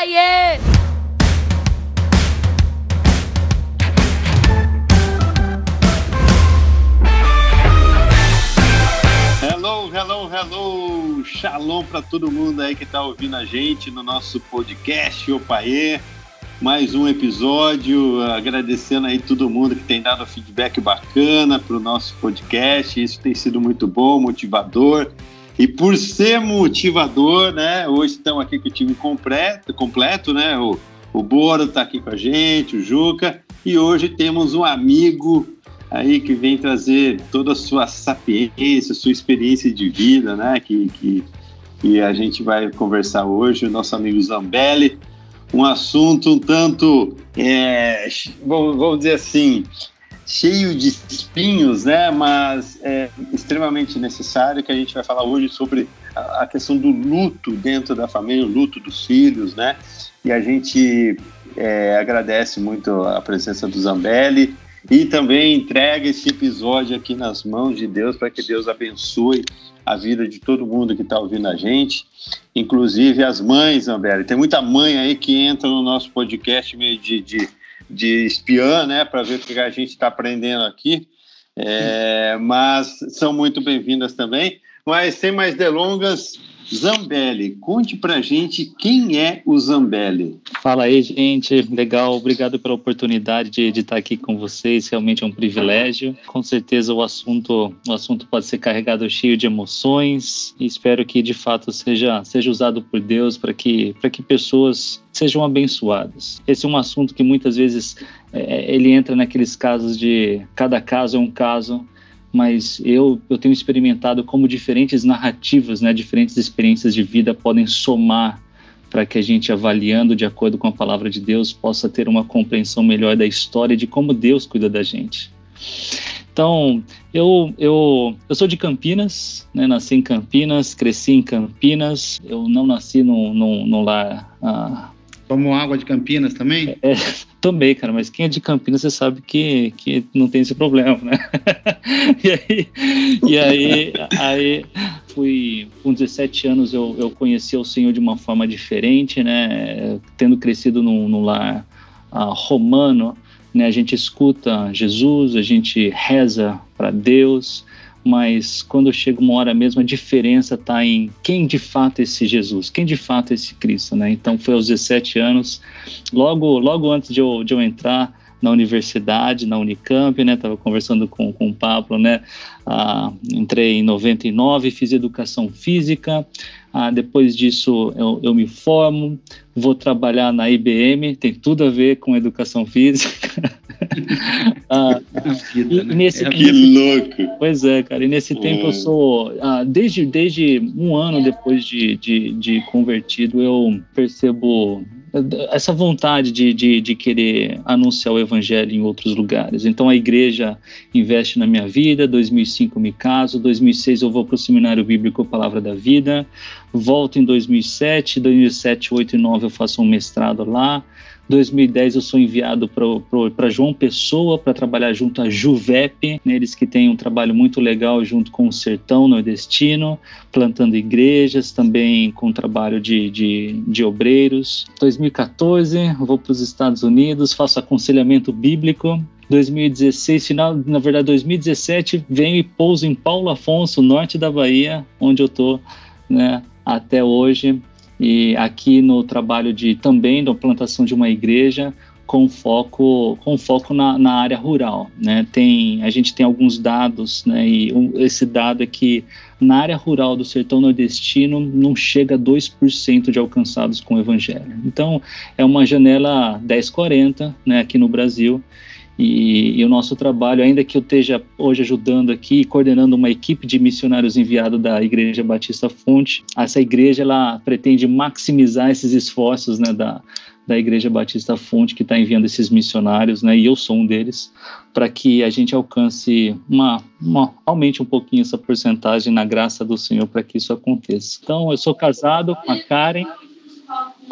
Aê! Hello, hello, hello! Shalom para todo mundo aí que está ouvindo a gente no nosso podcast Opaê. Mais um episódio, agradecendo aí todo mundo que tem dado feedback bacana para o nosso podcast. Isso tem sido muito bom, motivador. E por ser motivador, né? Hoje estamos aqui com o time completo, completo né? O, o Boro está aqui com a gente, o Juca, e hoje temos um amigo aí que vem trazer toda a sua sapiência, sua experiência de vida, né? Que, que, que a gente vai conversar hoje, o nosso amigo Zambelli. Um assunto um tanto, é, vamos dizer assim, cheio de espinhos, né? Mas é extremamente necessário que a gente vai falar hoje sobre a, questão do luto dentro da família, o luto dos filhos, né? E a gente é, agradece muito a presença do Zambelli e também entrega esse episódio aqui nas mãos de Deus para que Deus abençoe a vida de todo mundo que está ouvindo a gente, inclusive as mães, Zambelli. Tem muita mãe aí que entra no nosso podcast meio de, de de espiã, né, para ver o que a gente está aprendendo aqui. É, mas são muito bem-vindas também. Mas sem mais delongas, Zambelli, conte pra gente quem é o Zambelli. Fala aí, gente. Legal, obrigado pela oportunidade de, de estar aqui com vocês. Realmente é um privilégio. Com certeza o assunto, o assunto pode ser carregado cheio de emoções e espero que de fato seja, seja usado por Deus para que, que pessoas sejam abençoadas. Esse é um assunto que muitas vezes é, ele entra naqueles casos de cada caso é um caso mas eu, eu tenho experimentado como diferentes narrativas, né, diferentes experiências de vida podem somar para que a gente, avaliando de acordo com a palavra de Deus, possa ter uma compreensão melhor da história e de como Deus cuida da gente. Então, eu, eu, eu sou de Campinas, né, nasci em Campinas, cresci em Campinas, eu não nasci no, no lar ah, Tomou água de Campinas também? É, tomei, cara, mas quem é de Campinas você sabe que, que não tem esse problema, né? e aí, e aí, aí fui, com 17 anos eu, eu conheci o Senhor de uma forma diferente, né? Tendo crescido num, num lar uh, romano, né? A gente escuta Jesus, a gente reza para Deus, mas quando chega uma hora mesmo, a diferença está em quem de fato é esse Jesus, quem de fato é esse Cristo, né? Então foi aos 17 anos, logo, logo antes de eu, de eu entrar na universidade, na Unicamp, né? Tava conversando com, com o Pablo, né? Ah, entrei em 99, fiz educação física. Ah, depois disso eu, eu me formo, vou trabalhar na IBM, tem tudo a ver com educação física. ah, vida, né? nesse, é que louco! Pois é, cara. E nesse tempo eu sou. Ah, desde, desde um ano depois de, de, de convertido, eu percebo essa vontade de, de, de, querer anunciar o evangelho em outros lugares. Então a igreja investe na minha vida, 2005 me caso, 2006 eu vou para o seminário bíblico Palavra da Vida, volto em 2007, 2007, 8 e 9 eu faço um mestrado lá, 2010 eu sou enviado para João Pessoa para trabalhar junto à Juvep, né, eles que têm um trabalho muito legal junto com o Sertão Nordestino, plantando igrejas, também com trabalho de, de, de obreiros. 2014 vou para os Estados Unidos, faço aconselhamento bíblico 2016, final, na verdade 2017, venho e pouso em Paulo Afonso, norte da Bahia, onde eu tô, né, até hoje e aqui no trabalho de também da plantação de uma igreja com foco com foco na, na área rural, né? Tem a gente tem alguns dados, né? E um, esse dado é que na área rural do sertão nordestino não chega a 2% de alcançados com o evangelho. Então é uma janela 1040, né? Aqui no Brasil e, e, o nosso trabalho, ainda que eu esteja hoje ajudando aqui, coordenando uma equipe de missionários enviado da Igreja Batista Fonte, essa igreja ela pretende maximizar esses esforços né, da, da Igreja Batista Fonte que está enviando esses missionários, né, e eu sou um deles, para que a gente alcance uma, uma, aumente um pouquinho essa porcentagem na graça do Senhor para que isso aconteça. Então, eu sou casado com a Karen,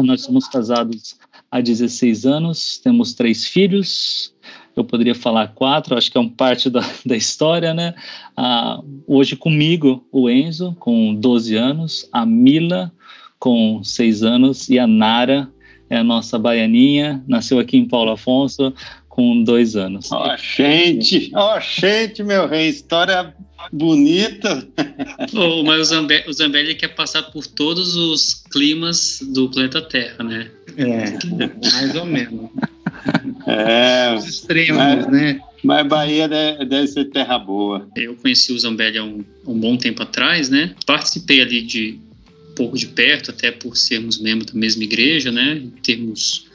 nós somos casados há 16 anos, temos três filhos, eu poderia falar quatro, acho que é um parte da, da história, né? Ah, hoje comigo, o Enzo, com 12 anos, a Mila, com 6 anos, e a Nara, é a nossa baianinha, nasceu aqui em Paulo Afonso com dois anos. Ó, oh, gente, ó, oh, gente, meu rei, história bonita. oh, mas o Zambelli, o Zambelli quer passar por todos os climas do planeta Terra, né? É, mais ou menos. É, os extremos, mas, né? Mas Bahia deve, deve, ser terra boa. Eu conheci o Zambelli há um, um bom tempo atrás, né? Participei ali de um pouco de perto, até por sermos membros da mesma igreja, né? Temos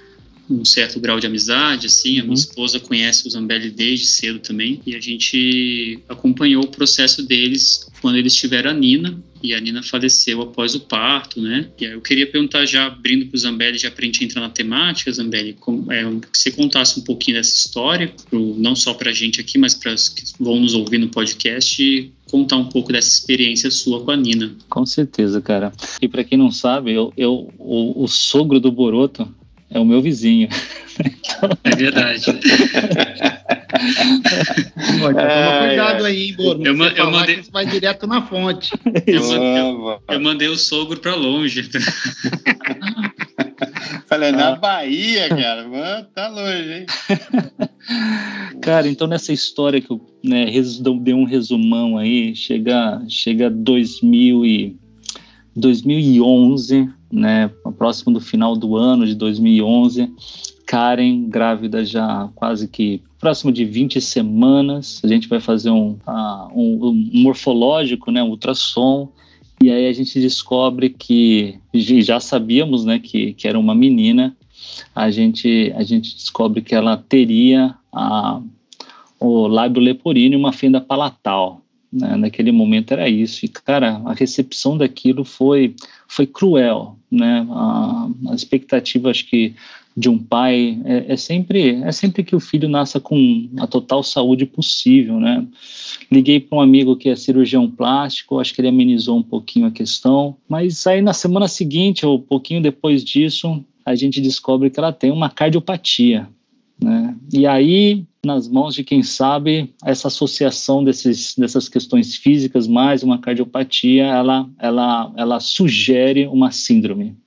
um certo grau de amizade, assim. A minha uhum. esposa conhece o Zambelli desde cedo também. E a gente acompanhou o processo deles quando eles tiveram a Nina. E a Nina faleceu após o parto, né? E aí eu queria perguntar já, abrindo para o Zambelli, já para a gente entrar na temática, Zambelli, como, é, que você contasse um pouquinho dessa história, pro, não só para a gente aqui, mas para os que vão nos ouvir no podcast, contar um pouco dessa experiência sua com a Nina. Com certeza, cara. E para quem não sabe, eu, eu o, o, sogro do Boroto é o meu vizinho. É verdade. Pô, então toma cuidado aí, hein, Boro. Eu, eu mandei... vai direto na fonte. Eu, eu, eu mandei o sogro para longe. Falei, na ah. Bahia, cara, mano, tá longe, hein? Cara, então nessa história que eu né, dei um resumão aí, chega, chega 2000 e 2011, né, próximo do final do ano de 2011, Karen grávida já quase que próximo de 20 semanas, a gente vai fazer um, uh, um, um morfológico, né, um ultrassom, e aí a gente descobre que já sabíamos, né, que, que era uma menina. A gente a gente descobre que ela teria a, o lábio leporino e uma fenda palatal. Né? Naquele momento era isso. E, cara, a recepção daquilo foi, foi cruel. Né? A, a expectativa, acho que, de um pai é, é, sempre é sempre que o filho nasça com a total saúde possível, né? Liguei para um amigo que é cirurgião plástico, acho que ele amenizou um pouquinho a questão, mas aí na semana seguinte ou um pouquinho depois disso, a gente descobre que ela tem uma cardiopatia, né? E aí nas mãos de quem sabe essa associação desses, dessas questões físicas mais uma cardiopatia, ela, ela, ela sugere uma síndrome.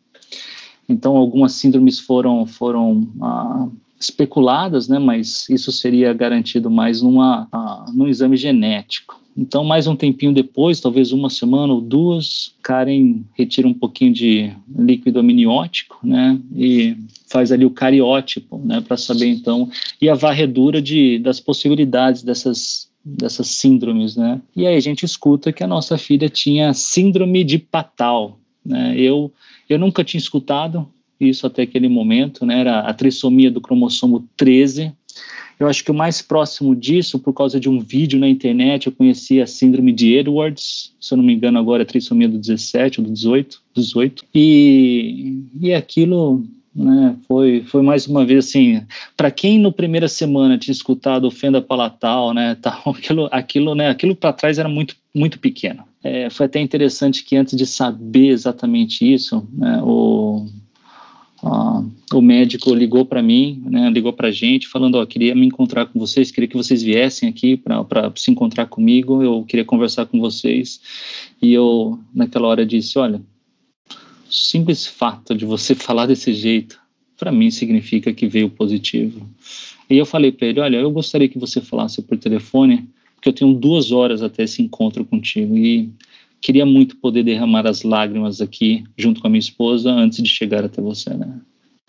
Então, algumas síndromes foram, foram ah, especuladas, né, mas isso seria garantido mais numa, ah, num exame genético. Então, mais um tempinho depois, talvez uma semana ou duas, Karen retira um pouquinho de líquido amniótico, né, e faz ali o cariótipo, né, para saber então, e a varredura de, das possibilidades dessas dessas síndromes, né? E aí a gente escuta que a nossa filha tinha síndrome de Patal, né? Eu eu nunca tinha escutado isso até aquele momento, né? Era a trissomia do cromossomo 13. Eu acho que o mais próximo disso, por causa de um vídeo na internet, eu conheci a síndrome de Edwards, se eu não me engano agora é trissomia do 17 ou do 18, 18. E, e aquilo né, foi, foi mais uma vez assim, para quem no primeira semana tinha escutado ofenda palatal, né, tal, aquilo, aquilo, né, aquilo para trás era muito, muito pequeno. É, foi até interessante que antes de saber exatamente isso, né, o o médico ligou para mim, né, ligou para a gente, falando: Ó, queria me encontrar com vocês, queria que vocês viessem aqui para se encontrar comigo, eu queria conversar com vocês. E eu, naquela hora, disse: Olha, o simples fato de você falar desse jeito, para mim, significa que veio positivo. E eu falei para ele: Olha, eu gostaria que você falasse por telefone, porque eu tenho duas horas até esse encontro contigo. E queria muito poder derramar as lágrimas aqui junto com a minha esposa antes de chegar até você, né?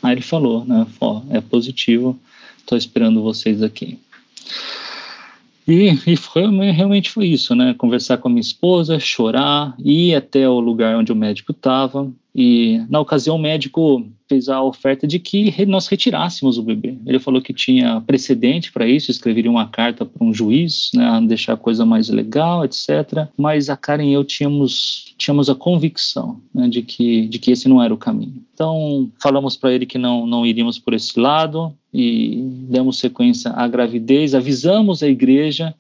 Aí ele falou, né? Ó, é positivo, estou esperando vocês aqui. E, e foi, realmente foi isso, né? Conversar com a minha esposa, chorar, ir até o lugar onde o médico estava. E na ocasião o médico fez a oferta de que nós retirássemos o bebê. Ele falou que tinha precedente para isso, escreveria uma carta para um juiz, né, deixar a coisa mais legal, etc. Mas a Karen e eu tínhamos, tínhamos a convicção né, de, que, de que esse não era o caminho. Então, falamos para ele que não, não iríamos por esse lado e demos sequência à gravidez, avisamos a igreja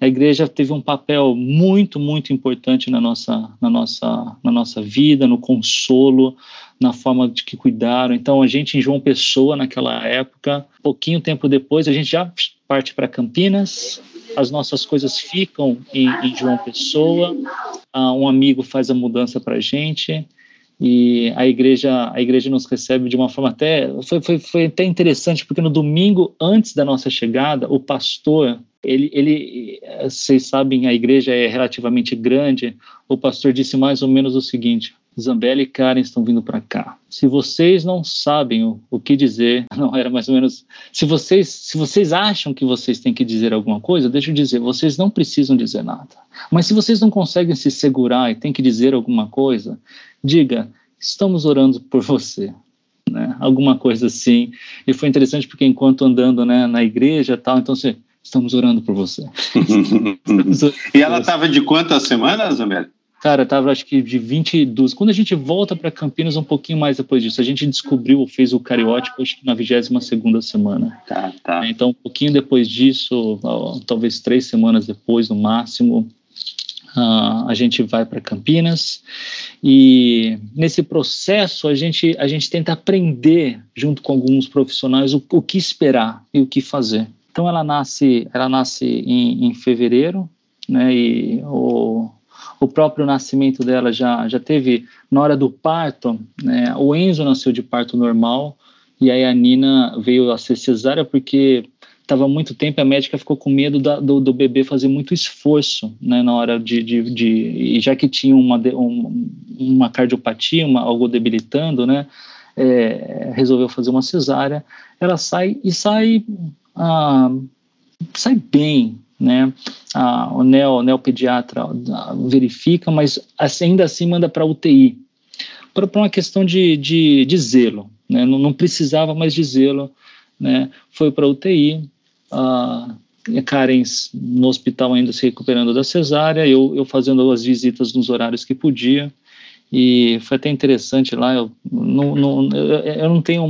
a igreja teve um papel muito, muito importante na nossa, na nossa, na nossa vida, no consolo, na forma de que cuidaram. Então, a gente em João Pessoa, naquela época, pouquinho tempo depois, a gente já parte para Campinas, as nossas coisas ficam em, em João Pessoa, uh, um amigo faz a mudança para a gente, e a igreja a igreja nos recebe de uma forma até foi, foi, foi até interessante porque no domingo antes da nossa chegada o pastor ele, ele vocês sabem a igreja é relativamente grande o pastor disse mais ou menos o seguinte Zambelli e Karen estão vindo para cá. Se vocês não sabem o, o, que dizer, não era mais ou menos. Se vocês, se vocês acham que vocês têm que dizer alguma coisa, deixa eu dizer, vocês não precisam dizer nada. Mas se vocês não conseguem se segurar e têm que dizer alguma coisa, diga: estamos orando por você. Né? Alguma coisa assim. E foi interessante porque enquanto andando né, na igreja tal, então você, estamos orando por você. orando e ela estava de quantas semanas, Zambelli? Cara, tava acho que de 22. Quando a gente volta para Campinas, um pouquinho mais depois disso, a gente descobriu, fez o cariótipo, acho que na 22 semana. Tá, tá. Então, um pouquinho depois disso, talvez três semanas depois, no máximo, uh, a gente vai para Campinas. E nesse processo, a gente, a gente tenta aprender, junto com alguns profissionais, o, o que esperar e o que fazer. Então, ela nasce, ela nasce em, em fevereiro, né? E o o próprio nascimento dela já, já teve, na hora do parto, né, o Enzo nasceu de parto normal, e aí a Nina veio a ser cesárea porque estava muito tempo a médica ficou com medo da, do, do, bebê fazer muito esforço né, na hora de, de, de e já que tinha uma, um, uma cardiopatia, uma, algo debilitando, né, é, resolveu fazer uma cesárea. Ela sai e sai, ah, sai bem, né? Ah, o neo, neopediatra ah, verifica, mas ainda assim manda para UTI, para uma questão de, de, de zelo, né? Não, não, precisava mais de zelo, né? Foi para UTI, ah, Karen no hospital ainda se recuperando da cesárea, eu, eu fazendo as visitas nos horários que podia, e foi até interessante lá, eu não, não, eu, eu não tenho,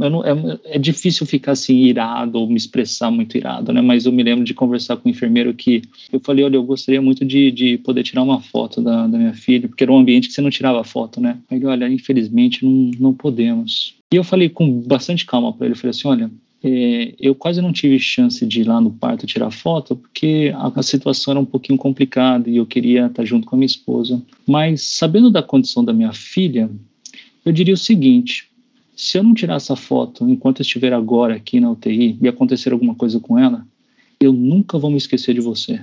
eu não, é, é, difícil ficar assim irado ou me expressar muito irado, né, mas eu me lembro de conversar com o enfermeiro que eu falei, olha, eu gostaria muito de, de poder tirar uma foto da, da minha filha, porque era um ambiente que você não tirava foto, né, ele, olha, infelizmente não, não podemos. E eu falei com bastante calma para ele, eu falei assim, olha, é, eu quase não tive chance de ir lá no parto tirar foto, porque a, a, situação era um pouquinho complicada e eu queria estar junto com a minha esposa. Mas, sabendo da condição da minha filha, eu diria o seguinte: se eu não tirar essa foto enquanto eu estiver agora aqui na UTI e acontecer alguma coisa com ela, eu nunca vou me esquecer de você.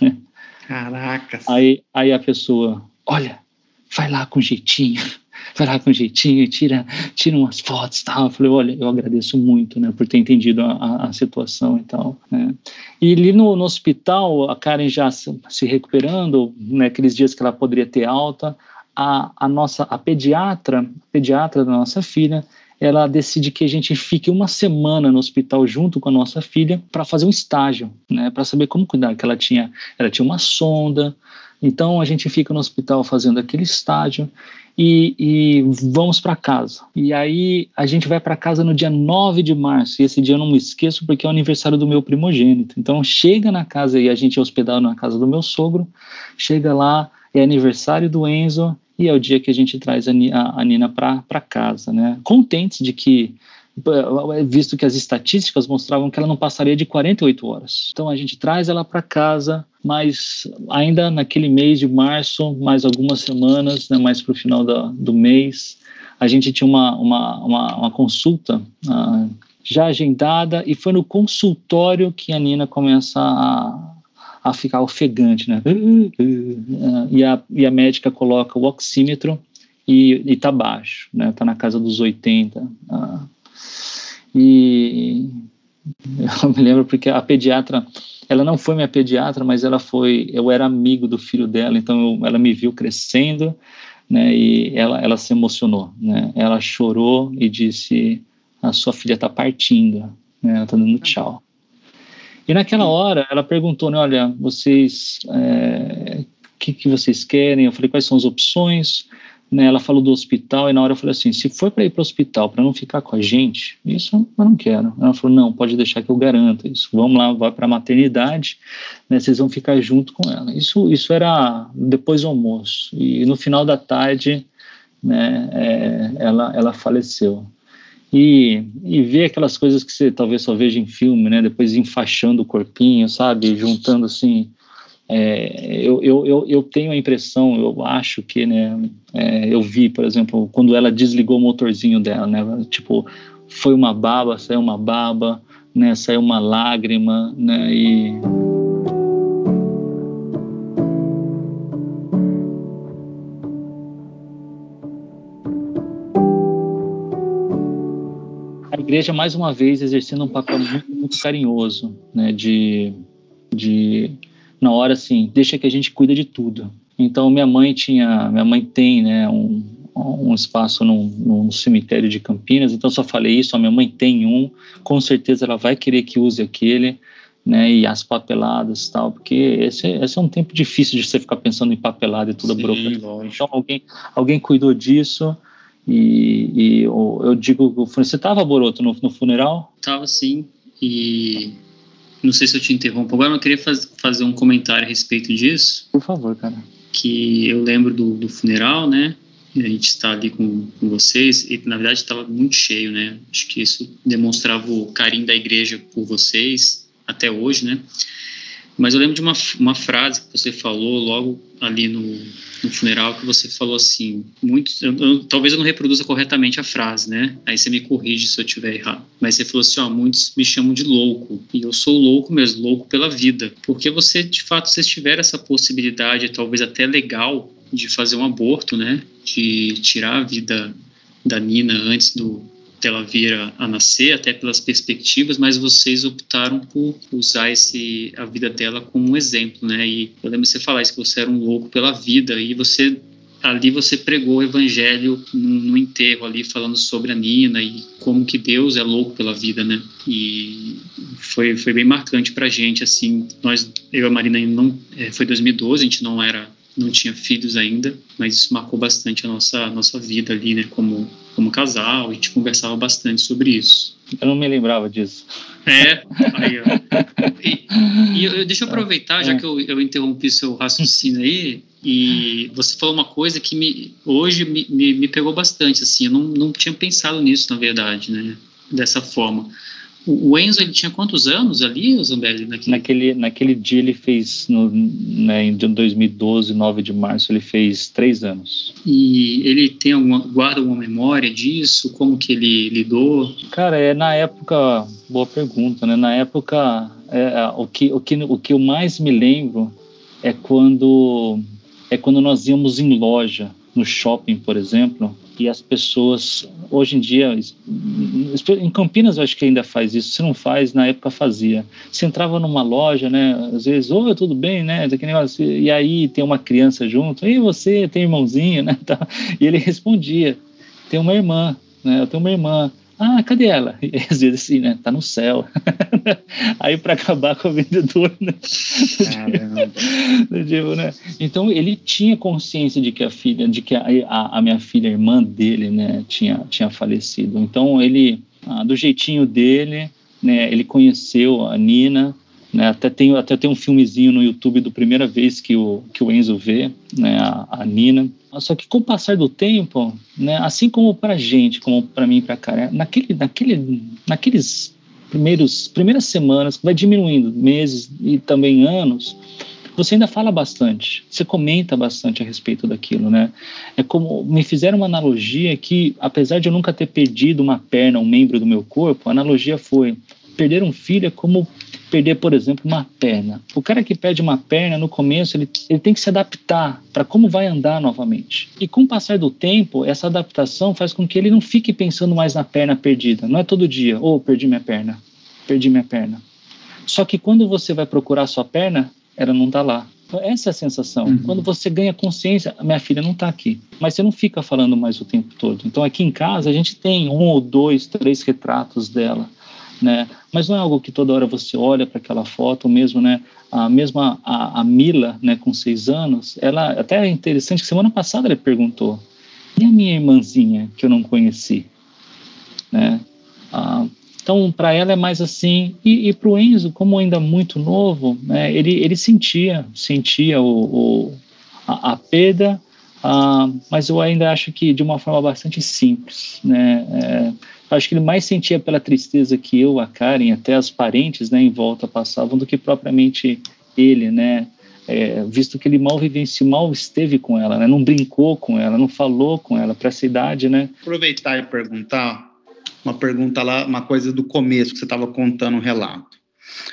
Caracas. Aí, aí a pessoa, olha, vai lá com jeitinho vai lá com jeitinho, tira, tira umas fotos e tal. Eu falei, olha, eu agradeço muito, né, por ter entendido a, a, a situação e tal. Né. E ali no, no, hospital, a Karen já se, se recuperando, naqueles né, dias que ela poderia ter alta, a, a nossa, a pediatra, a pediatra da nossa filha, ela decide que a gente fique uma semana no hospital junto com a nossa filha para fazer um estágio, né, para saber como cuidar, que ela tinha, ela tinha uma sonda, então a gente fica no hospital fazendo aquele estágio e, e vamos para casa. E aí a gente vai para casa no dia 9 de março, e esse dia eu não me esqueço porque é o aniversário do meu primogênito. Então chega na casa e a gente é hospedado na casa do meu sogro, chega lá, é aniversário do Enzo e é o dia que a gente traz a, a, a Nina para casa, né? Contentes de que visto que as estatísticas mostravam que ela não passaria de 48 horas. Então a gente traz ela para casa, mas ainda naquele mês de março, mais algumas semanas, né, mais para o final da, do mês, a gente tinha uma, uma, uma, uma consulta uh, já agendada e foi no consultório que a Nina começa a, a ficar ofegante, né? E, a, e a médica coloca o oxímetro e, está baixo, né? Tá na casa dos 80. Uh, e eu me lembro porque a pediatra, ela não foi minha pediatra, mas ela foi, eu era amigo do filho dela, então eu, ela me viu crescendo, né, e ela, ela se emocionou, né, ela chorou e disse, a sua filha está partindo, né, ela está dando tchau. E naquela hora ela perguntou, né, olha, vocês, o é, que, que vocês querem? Eu falei, quais são as opções? Né, ela falou do hospital e na hora eu falei assim, se for para ir para o hospital para não ficar com a gente, isso eu não quero. Ela falou, não, pode deixar que eu garanto isso. Vamos lá, vai para a maternidade, né, vocês vão ficar junto com ela. Isso, isso era depois do almoço e no final da tarde, né, é, ela, ela faleceu. E, e ver aquelas coisas que você talvez só veja em filme, né, depois enfaixando o corpinho, sabe, juntando assim é, eu, eu, eu, tenho a impressão, eu acho que, né, é, eu vi, por exemplo, quando ela desligou o motorzinho dela, né, tipo, foi uma baba, saiu uma baba, né, saiu uma lágrima, né, e... A igreja, mais uma vez, exercendo um papel muito, muito carinhoso, né, de, de na hora assim, deixa que a gente cuida de tudo. Então minha mãe tinha, minha mãe tem, né, um, um espaço num, num, cemitério de Campinas, então só falei isso, a minha mãe tem um, com certeza ela vai querer que use aquele, né, e as papeladas e tal, porque esse, esse é um tempo difícil de você ficar pensando em papelada e tudo burocracia. Então alguém, alguém cuidou disso, e, e eu, eu, digo, você estava, Boroto, no, no funeral? Estava sim, e não sei se eu te interrompo agora, mas eu queria faz, fazer um comentário a respeito disso. Por favor, cara. Que eu lembro do, do funeral, né? a gente está ali com, com, vocês, e na verdade estava muito cheio, né? Acho que isso demonstrava o carinho da igreja por vocês, até hoje, né? Mas eu lembro de uma, uma frase que você falou logo ali no, no funeral, que você falou assim, muito, eu, eu, talvez eu não reproduza corretamente a frase, né? Aí você me corrige se eu estiver errado. Mas você falou assim, ó, muitos me chamam de louco, e eu sou louco mesmo, louco pela vida. Porque você, de fato, vocês tiveram essa possibilidade, talvez até legal, de fazer um aborto, né? De tirar a vida da Nina antes do, dela vir a, a, nascer, até pelas perspectivas, mas vocês optaram por usar esse, a vida dela como um exemplo, né? E eu lembro você falar isso, que você era um louco pela vida, e você ali você pregou o evangelho no, no, enterro ali falando sobre a Nina e como que Deus é louco pela vida, né? E foi, foi bem marcante pra gente, assim, nós, eu e a Marina não, é, foi 2012, a gente não era não tinha filhos ainda, mas isso marcou bastante a nossa, a nossa vida ali, né, como, como casal, e a gente conversava bastante sobre isso. Eu não me lembrava disso. É, aí, ó. E, e eu, deixa eu aproveitar, já é. que eu, eu interrompi seu raciocínio aí, e você falou uma coisa que me, hoje me, me, me pegou bastante, assim, eu não, não tinha pensado nisso, na verdade, né, dessa forma. O Enzo ele tinha quantos anos ali, Zambelli? Naquele... naquele, naquele dia ele fez, no, né, em 2012, 9 de março, ele fez três anos. E ele tem alguma, guarda alguma memória disso? Como que ele lidou? Cara, é na época, boa pergunta, né? Na época, é, é o, que, o, que, o que eu mais me lembro é quando, é quando nós íamos em loja, no shopping, por exemplo, e as pessoas hoje em dia em Campinas eu acho que ainda faz isso se não faz na época fazia. Você entrava numa loja né às vezes oi tudo bem né? Negócio, e aí tem uma criança junto e você tem irmãozinho? Né e ele respondia tem uma irmã né eu tenho uma irmã ah, cadê ela? E às vezes assim, né? Tá no céu. Aí para acabar com o vendedor, né? tipo, né? Então ele tinha consciência de que a filha, de que a, a, a, minha filha, a irmã dele, né, tinha, tinha falecido. Então ele, ah, do jeitinho dele, né, ele conheceu a Nina, né, até, tem, até tem um filmezinho no YouTube do primeira vez que o, que o Enzo vê, né, a, a Nina. Só que com o passar do tempo, né, assim como para gente, como para mim para cara, naquele, naquele, naqueles primeiros primeiras semanas, vai diminuindo meses e também anos, você ainda fala bastante, você comenta bastante a respeito daquilo, né? É como me fizeram uma analogia que, apesar de eu nunca ter perdido uma perna, um membro do meu corpo, a analogia foi perder um filho é como perder, por exemplo, uma perna. O cara que perde uma perna no começo, ele, ele tem que se adaptar para como vai andar novamente. E com o passar do tempo, essa adaptação faz com que ele não fique pensando mais na perna perdida. Não é todo dia, ou oh, perdi minha perna, perdi minha perna. Só que quando você vai procurar sua perna, ela não está lá. Então, essa é a sensação. Uhum. Quando você ganha consciência, minha filha não está aqui. Mas você não fica falando mais o tempo todo. Então, aqui em casa, a gente tem um ou dois, três retratos dela né? Mas não é algo que toda hora você olha para aquela foto, mesmo, né? A mesma a, a, Mila, né, com seis anos, ela até é interessante que semana passada ele perguntou: e a minha irmãzinha que eu não conheci, né? Ah, então, para ela é mais assim. E, e para o Enzo, como ainda muito novo, né, ele, ele sentia, sentia o, o a, a, perda, ah, mas eu ainda acho que de uma forma bastante simples. Né? É, acho que ele mais sentia pela tristeza que eu, a Karen, até as parentes né, em volta passavam, do que propriamente ele, né? é, visto que ele mal vivenciou, mal esteve com ela, né? não brincou com ela, não falou com ela para essa idade, né? Aproveitar e perguntar uma pergunta lá, uma coisa do começo que você estava contando o relato.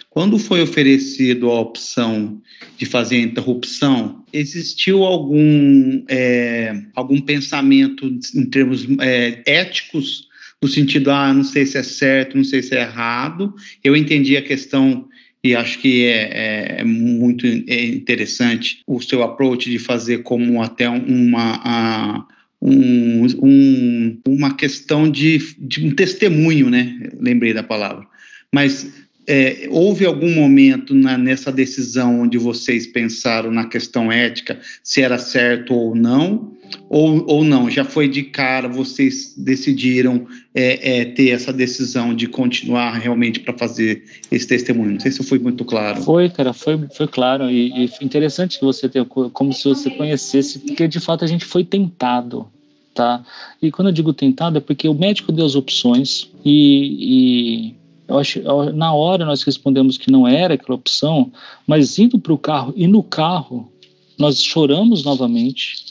Quando foi oferecido a opção de fazer a interrupção, existiu algum, é, algum pensamento em termos é, éticos, no sentido, ah, não sei se é certo, não sei se é errado. Eu entendi a questão e acho que é, é, é muito interessante o seu approach de fazer como até uma. Um, um, uma questão de, de um testemunho, né? Lembrei da palavra. Mas é, houve algum momento na, nessa decisão onde vocês pensaram na questão ética, se era certo ou não, ou, ou não? Já foi de cara, vocês decidiram é, é, ter essa decisão de continuar realmente para fazer esse testemunho? Não sei se foi muito claro. Foi, cara, foi, foi claro. E, e interessante que você ter, como se você conhecesse, porque de fato a gente foi tentado. Tá? E quando eu digo tentado é porque o médico deu as opções e, e eu acho, na hora nós respondemos que não era aquela opção, mas indo para o carro e no carro nós choramos novamente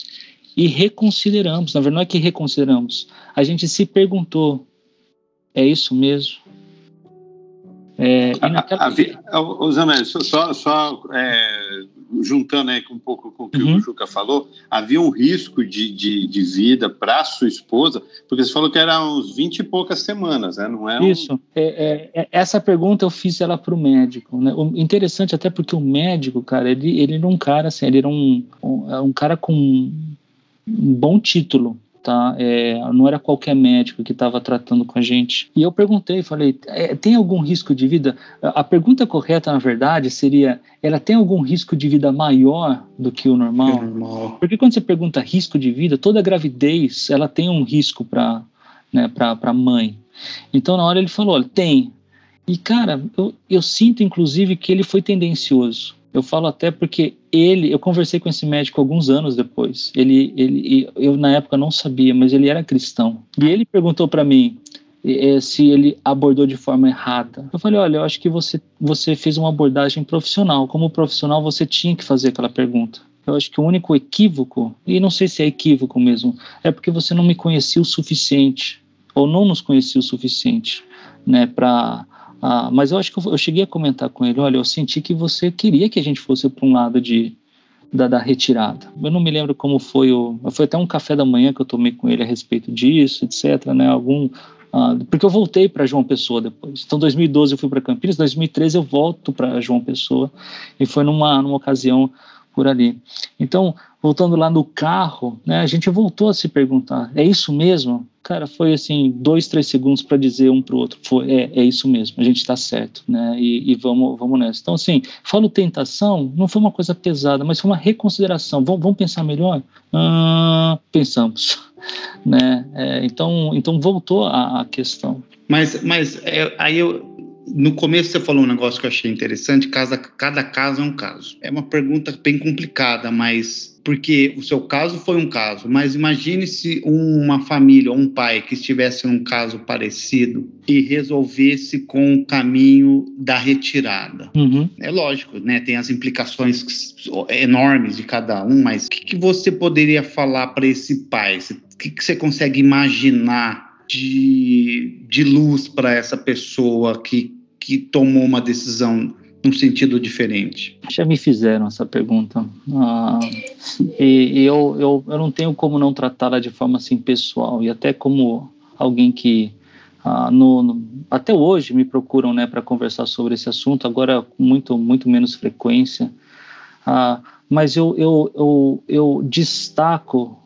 e reconsideramos. Na verdade, não é que reconsideramos, a gente se perguntou: é isso mesmo? É, naquela... Havia, só, só é, juntando aí um pouco com o que uhum. o Juca falou, havia um risco de, de, de vida para sua esposa, porque você falou que era uns 20 e poucas semanas, né? Não é um... Isso. É, é, é essa pergunta eu fiz ela para o médico. Né? O interessante até porque o médico, cara, ele, ele era um cara assim, ele era um, um, um cara com um bom título, tá? É, não era qualquer médico que estava tratando com a gente. E eu perguntei, falei, é, tem algum risco de vida? A pergunta correta, na verdade, seria, ela tem algum risco de vida maior do que o normal? normal. Porque quando você pergunta risco de vida, toda gravidez, ela tem um risco para né, para mãe. Então, na hora ele falou, olha, tem. E, cara, eu, eu sinto, inclusive, que ele foi tendencioso. Eu falo até porque ele, eu conversei com esse médico alguns anos depois. Ele, ele, eu na época não sabia, mas ele era cristão. E ele perguntou para mim se ele abordou de forma errada. Eu falei, olha, eu acho que você, você fez uma abordagem profissional. Como profissional, você tinha que fazer aquela pergunta. Eu acho que o único equívoco, e não sei se é equívoco mesmo, é porque você não me conhecia o suficiente, ou não nos conhecia o suficiente, né, para ah, mas eu acho que eu, eu, cheguei a comentar com ele: olha, eu senti que você queria que a gente fosse para um lado de, da, da, retirada. Eu não me lembro como foi o. Foi até um café da manhã que eu tomei com ele a respeito disso, etc. Né? Algum, ah, porque eu voltei para João Pessoa depois. Então, 2012 eu fui para Campinas, 2013 eu volto para João Pessoa e foi numa, numa ocasião por ali. Então, voltando lá no carro, né, a gente voltou a se perguntar: é isso mesmo? Cara, foi assim, dois, três segundos para dizer um para o outro. Foi, é, é isso mesmo, a gente está certo, né? E, e, vamos, vamos nessa. Então, assim, falo tentação, não foi uma coisa pesada, mas foi uma reconsideração. Vamos, vamos pensar melhor? Ah, pensamos, né? É, então, então voltou a, a questão. Mas, mas é, aí eu, no começo você falou um negócio que eu achei interessante, cada, cada caso é um caso. É uma pergunta bem complicada, mas porque o seu caso foi um caso, mas imagine se uma família ou um pai que estivesse num caso parecido e resolvesse com o caminho da retirada. Uhum. É lógico, né? Tem as implicações enormes de cada um, mas o que, que você poderia falar para esse pai? O que, que você consegue imaginar de, de luz para essa pessoa que, que tomou uma decisão num sentido diferente? Já me fizeram essa pergunta. Ah, e, e eu, eu, eu não tenho como não tratá-la de forma assim pessoal, e até como alguém que ah, no, no, até hoje me procuram né, para conversar sobre esse assunto, agora muito, muito menos frequência. Ah, mas eu, eu, eu, eu destaco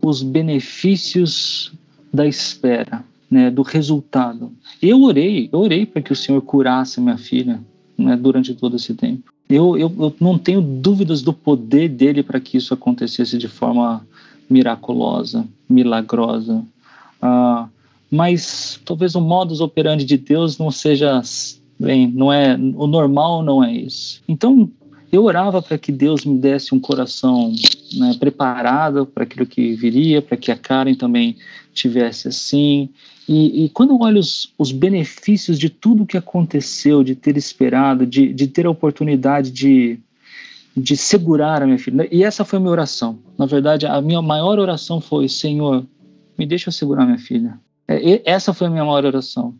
os benefícios da espera, né, do resultado. Eu orei, eu orei para que o Senhor curasse minha filha né, durante todo esse tempo. Eu, eu, eu não tenho dúvidas do poder dele para que isso acontecesse de forma miraculosa, milagrosa. Ah, mas talvez o modus operandi de Deus não seja bem, não é o normal não é isso. Então eu orava para que Deus me desse um coração né, preparado para aquilo que viria, para que a Karen também tivesse assim. E, e quando eu olho os, os, benefícios de tudo que aconteceu, de ter esperado, de, de ter a oportunidade de, de segurar a minha filha. E essa foi a minha oração. Na verdade, a minha maior oração foi: Senhor, me deixa eu segurar minha filha. É, essa foi a minha maior oração.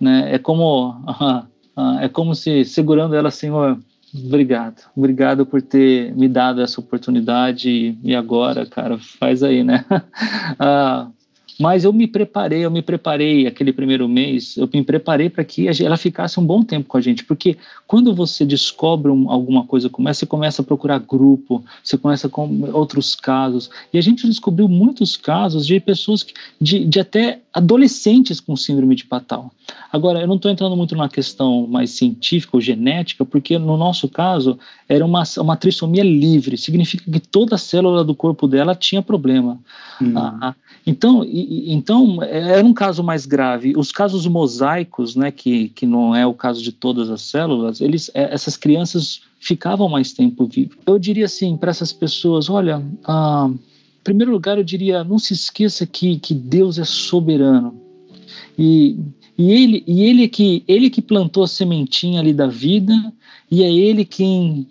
Né? É como é como se segurando ela, Senhor, obrigado, obrigado por ter me dado essa oportunidade e agora, cara, faz aí, né? ah, mas eu me preparei, eu me preparei aquele primeiro mês, eu me preparei para que ela ficasse um bom tempo com a gente, porque quando você descobre um, alguma coisa como essa, você começa a procurar grupo, você começa com outros casos, e a gente descobriu muitos casos de pessoas, que, de, de até adolescentes com síndrome de Patal. Agora, eu não estou entrando muito na questão mais científica ou genética, porque no nosso caso era uma, uma trissomia livre, significa que toda célula do corpo dela tinha problema. Hum. Ah, então, e, então, era um caso mais grave. Os casos mosaicos, né, que, que não é o caso de todas as células, eles, é, essas crianças ficavam mais tempo vivas. Eu diria assim para essas pessoas: olha, ah, em primeiro lugar, eu diria, não se esqueça que, que Deus é soberano. E, e, ele, e ele, que, ele que plantou a sementinha ali da vida, e é ele quem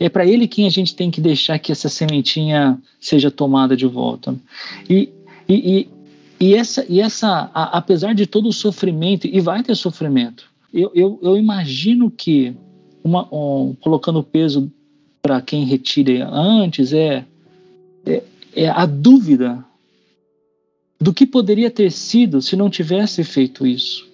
é para ele quem a gente tem que deixar que essa sementinha seja tomada de volta. E, e, e, e essa, e essa a, apesar de todo o sofrimento, e vai ter sofrimento, eu, eu, eu imagino que, uma, um, colocando peso para quem retire antes, é, é, é a dúvida do que poderia ter sido se não tivesse feito isso.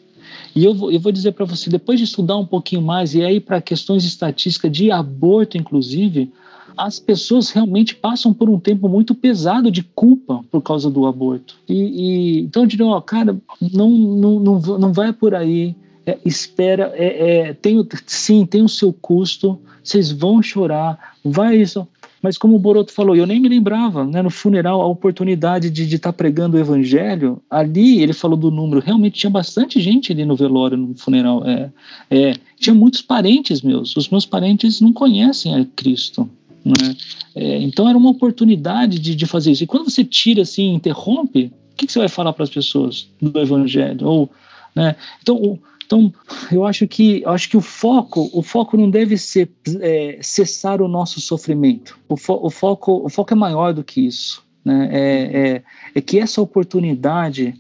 E eu vou, eu vou dizer para você, depois de estudar um pouquinho mais, e aí para questões estatísticas de aborto, inclusive, as pessoas realmente passam por um tempo muito pesado de culpa por causa do aborto. E, e então eu diria, ó, cara, não, não, não, não vai por aí, é, espera, é, é, tem, sim, tem o seu custo, vocês vão chorar, vai isso. Mas como o Boroto falou, eu nem me lembrava, né, no funeral, a oportunidade de estar tá pregando o evangelho, ali ele falou do número, realmente tinha bastante gente ali no velório, no funeral, é, é, tinha muitos parentes meus, os meus parentes não conhecem a Cristo, né? É, então era uma oportunidade de, de fazer isso. E quando você tira assim, interrompe, o que, que você vai falar para as pessoas do Evangelho? Ou, né? Então, então eu acho que eu acho que o foco o foco não deve ser é, cessar o nosso sofrimento. O, fo, o, foco o foco é maior do que isso. Né? É, é, é que essa oportunidade,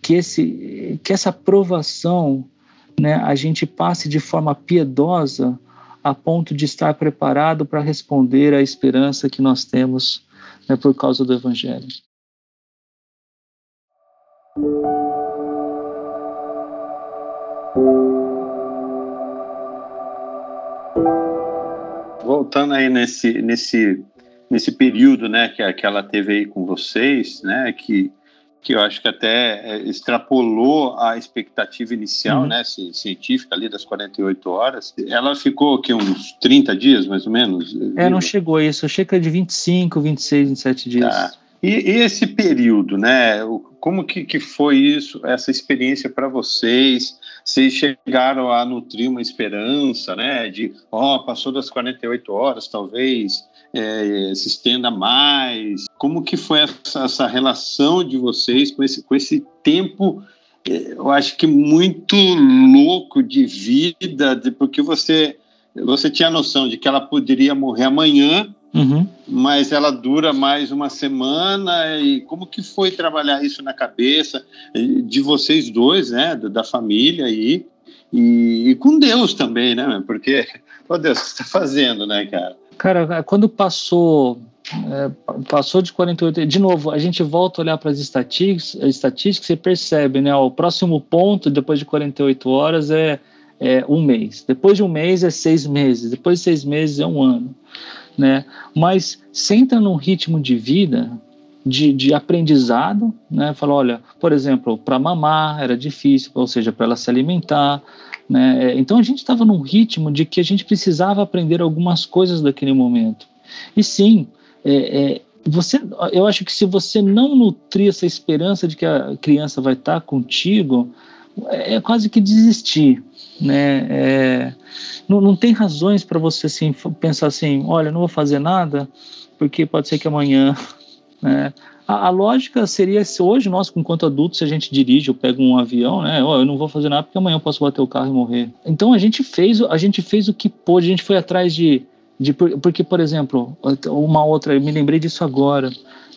que esse que essa aprovação, né, a gente passe de forma piedosa a ponto de estar preparado para responder à esperança que nós temos né, por causa do Evangelho. Voltando aí nesse, nesse, nesse período né, que, que ela teve aí com vocês, né, que que eu acho que até é, extrapolou a expectativa inicial, uhum. né, científica ali das 48 horas. Ela ficou aqui uns 30 dias, mais ou menos? É, não chegou a isso, chega de 25, 26, 27 dias. Tá. E, e, esse período, né, como que, que foi isso, essa experiência para vocês? Vocês chegaram a nutrir uma esperança, né, de, ó, oh, passou das 48 horas, talvez é, se estenda mais? Como que foi essa, essa, relação de vocês com esse, com esse tempo, é, eu acho que muito louco de vida, de, porque você, você tinha a noção de que ela poderia morrer amanhã, uhum. mas ela dura mais uma semana, e como que foi trabalhar isso na cabeça de vocês dois, né, da família aí, e, e com Deus também, né, porque, oh Deus, o que você está fazendo, né, cara? Cara, quando passou é, passou de 48, de novo, a gente volta a olhar para as estatísticas, estatísticas você percebe, né? o próximo ponto depois de 48 horas é, é um mês, depois de um mês é seis meses, depois de seis meses é um ano, né? Mas senta num ritmo de vida, de, de aprendizado, né? Fala, olha, por exemplo, para mamar era difícil, ou seja, para ela se alimentar, né? É, então a gente estava num ritmo de que a gente precisava aprender algumas coisas daquele momento. E sim, é, é, você, eu acho que se você não nutrir essa esperança de que a criança vai estar contigo, é, é quase que desistir, né? É, não, não tem razões para você assim pensar assim, olha, não vou fazer nada porque pode ser que amanhã, né? A, a, lógica seria se hoje nós, enquanto adultos, se a gente dirige ou pega um avião, né? Oh, eu não vou fazer nada porque amanhã eu posso bater o carro e morrer. Então a gente fez, a gente fez o que pôde, a gente foi atrás de, De, porque, por exemplo, uma outra, eu me lembrei disso agora,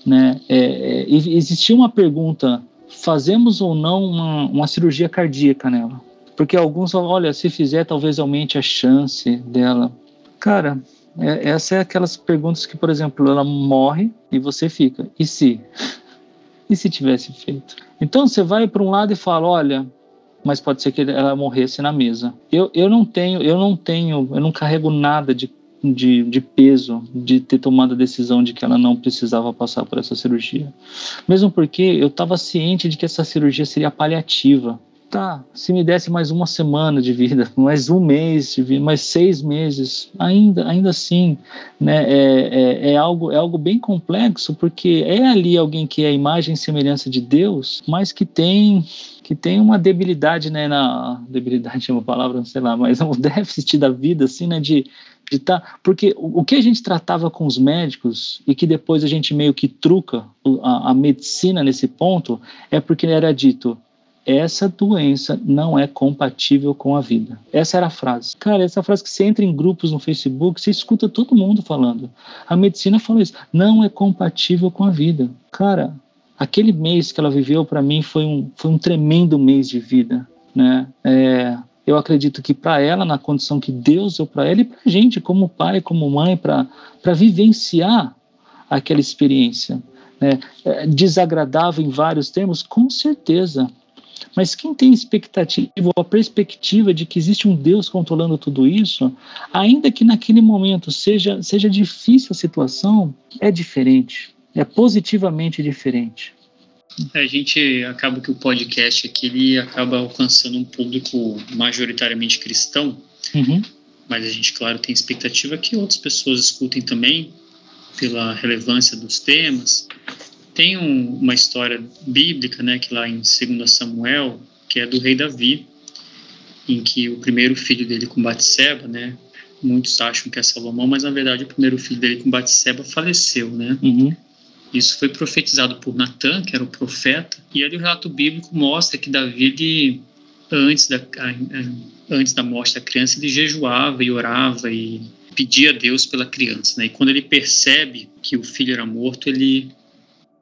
né? É, é, existia uma pergunta: fazemos ou não uma, uma cirurgia cardíaca nela? Porque alguns falam, olha, se fizer, talvez aumente a chance dela. Cara, é, essa é aquelas perguntas que, por exemplo, ela morre e você fica, e se? E se tivesse feito? Então você vai para um lado e fala, olha, mas pode ser que ela morresse na mesa. Eu, eu não tenho, eu não tenho, eu não carrego nada de, de, de peso de ter tomado a decisão de que ela não precisava passar por essa cirurgia. Mesmo porque eu estava ciente de que essa cirurgia seria paliativa tá, se me desse mais uma semana de vida, mais um mês de vida, mais seis meses, ainda, ainda assim, né, é, é, é, algo, é algo bem complexo, porque é ali alguém que é a imagem e semelhança de Deus, mas que tem que tem uma debilidade, né, na debilidade é uma palavra, sei lá, mas um déficit da vida, assim, né, de de tá, porque o, o que a gente tratava com os médicos e que depois a gente meio que truca a, a medicina nesse ponto é porque era dito essa doença não é compatível com a vida. Essa era a frase. Cara, essa frase que você entra em grupos no Facebook, você escuta todo mundo falando. A medicina falou isso. Não é compatível com a vida. Cara, aquele mês que ela viveu para mim foi um, foi um tremendo mês de vida, né? É, eu acredito que para ela, na condição que Deus deu para ela e para a gente, como pai, como mãe, para vivenciar aquela experiência. Né? É, desagradável em vários termos, com certeza. Mas quem tem expectativa ou a perspectiva de que existe um Deus controlando tudo isso, ainda que naquele momento seja, seja difícil a situação, é diferente. É positivamente diferente. É, a gente acaba que o podcast aqui ele acaba alcançando um público majoritariamente cristão, uhum. mas a gente, claro, tem expectativa que outras pessoas escutem também, pela relevância dos temas. Tem um, uma história bíblica, né, que lá em 2 Samuel, que é do rei Davi, em que o primeiro filho dele com Batseba, né, muitos acham que é Salomão, mas na verdade o primeiro filho dele com Batseba faleceu, né? Uhum. Isso foi profetizado por Natan, que era o profeta, e ali o relato bíblico mostra que Davi, ele, antes, da, antes da morte da criança, ele jejuava e orava e pedia a Deus pela criança, né? E quando ele percebe que o filho era morto, ele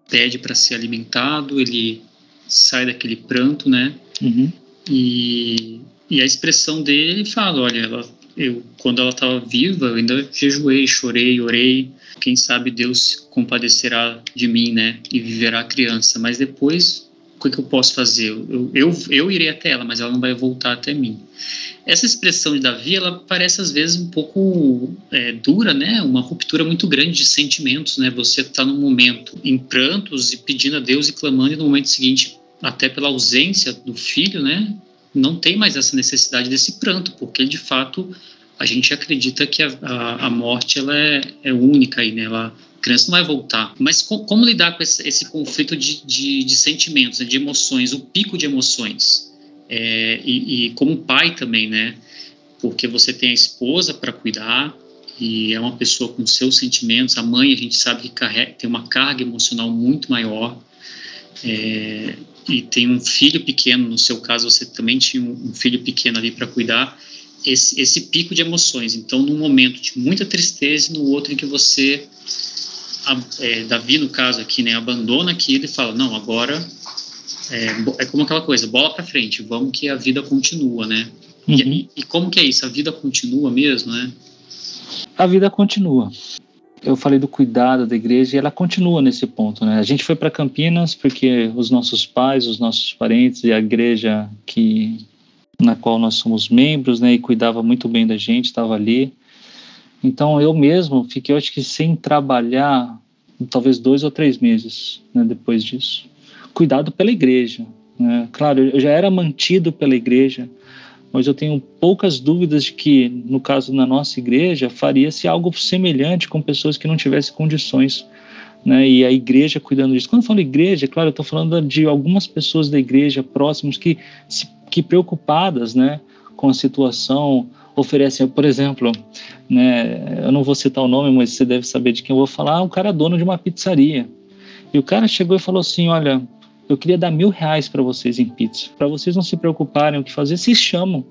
pede para ser alimentado, ele sai daquele pranto, né? Uhum. E, e a expressão dele, ele fala, olha, ela, eu, quando ela estava viva, eu ainda jejuei, chorei, orei, quem sabe Deus compadecerá de mim, né? E viverá a criança, mas depois, que, que eu posso fazer? Eu, eu, eu irei até ela, mas ela não vai voltar até mim. Essa expressão de Davi, ela parece às vezes um pouco é, dura, né? Uma ruptura muito grande de sentimentos, né? Você está num momento em prantos e pedindo a Deus e clamando, e no momento seguinte, até pela ausência do filho, né? Não tem mais essa necessidade desse pranto, porque de fato a gente acredita que a, a, a morte ela é, é, única aí, né? Ela, criança não vai voltar. Mas com, como lidar com esse, esse conflito de, de, de sentimentos, né? de emoções, o pico de emoções? é, e, e, como pai também, né? Porque você tem a esposa para cuidar e é uma pessoa com seus sentimentos. A mãe, a gente sabe que carrega, tem uma carga emocional muito maior. É, e tem um filho pequeno, no seu caso, você também tinha um filho pequeno ali para cuidar. Esse, esse pico de emoções. Então, num momento de muita tristeza e no outro em que você, a, é, Davi, no caso aqui, né, abandona aquilo e fala: Não, agora é, é como aquela coisa, bola para frente, vamos que a vida continua, né? Uhum. E, e, como que é isso? A vida continua mesmo, né? A vida continua. Eu falei do cuidado da igreja e ela continua nesse ponto, né? A gente foi para Campinas porque os nossos pais, os nossos parentes e a igreja que na qual nós somos membros, né, e cuidava muito bem da gente, estava ali. Então eu mesmo fiquei, acho que sem trabalhar, talvez dois ou três meses, né, depois disso cuidado pela igreja. Né? Claro, eu já era mantido pela igreja, mas eu tenho poucas dúvidas de que, no caso na nossa igreja, faria-se algo semelhante com pessoas que não tivessem condições. Né? E a igreja cuidando disso. Quando eu falo igreja, claro, eu estou falando de algumas pessoas da igreja próximas que, que preocupadas né, com a situação oferecem, por exemplo, né, eu não vou citar o nome, mas você deve saber de quem eu vou falar, o cara é dono de uma pizzaria. E o cara chegou e falou assim: Olha, eu queria dar mil reais para vocês em pizza. Para vocês não se preocuparem o que fazer, vocês chamam.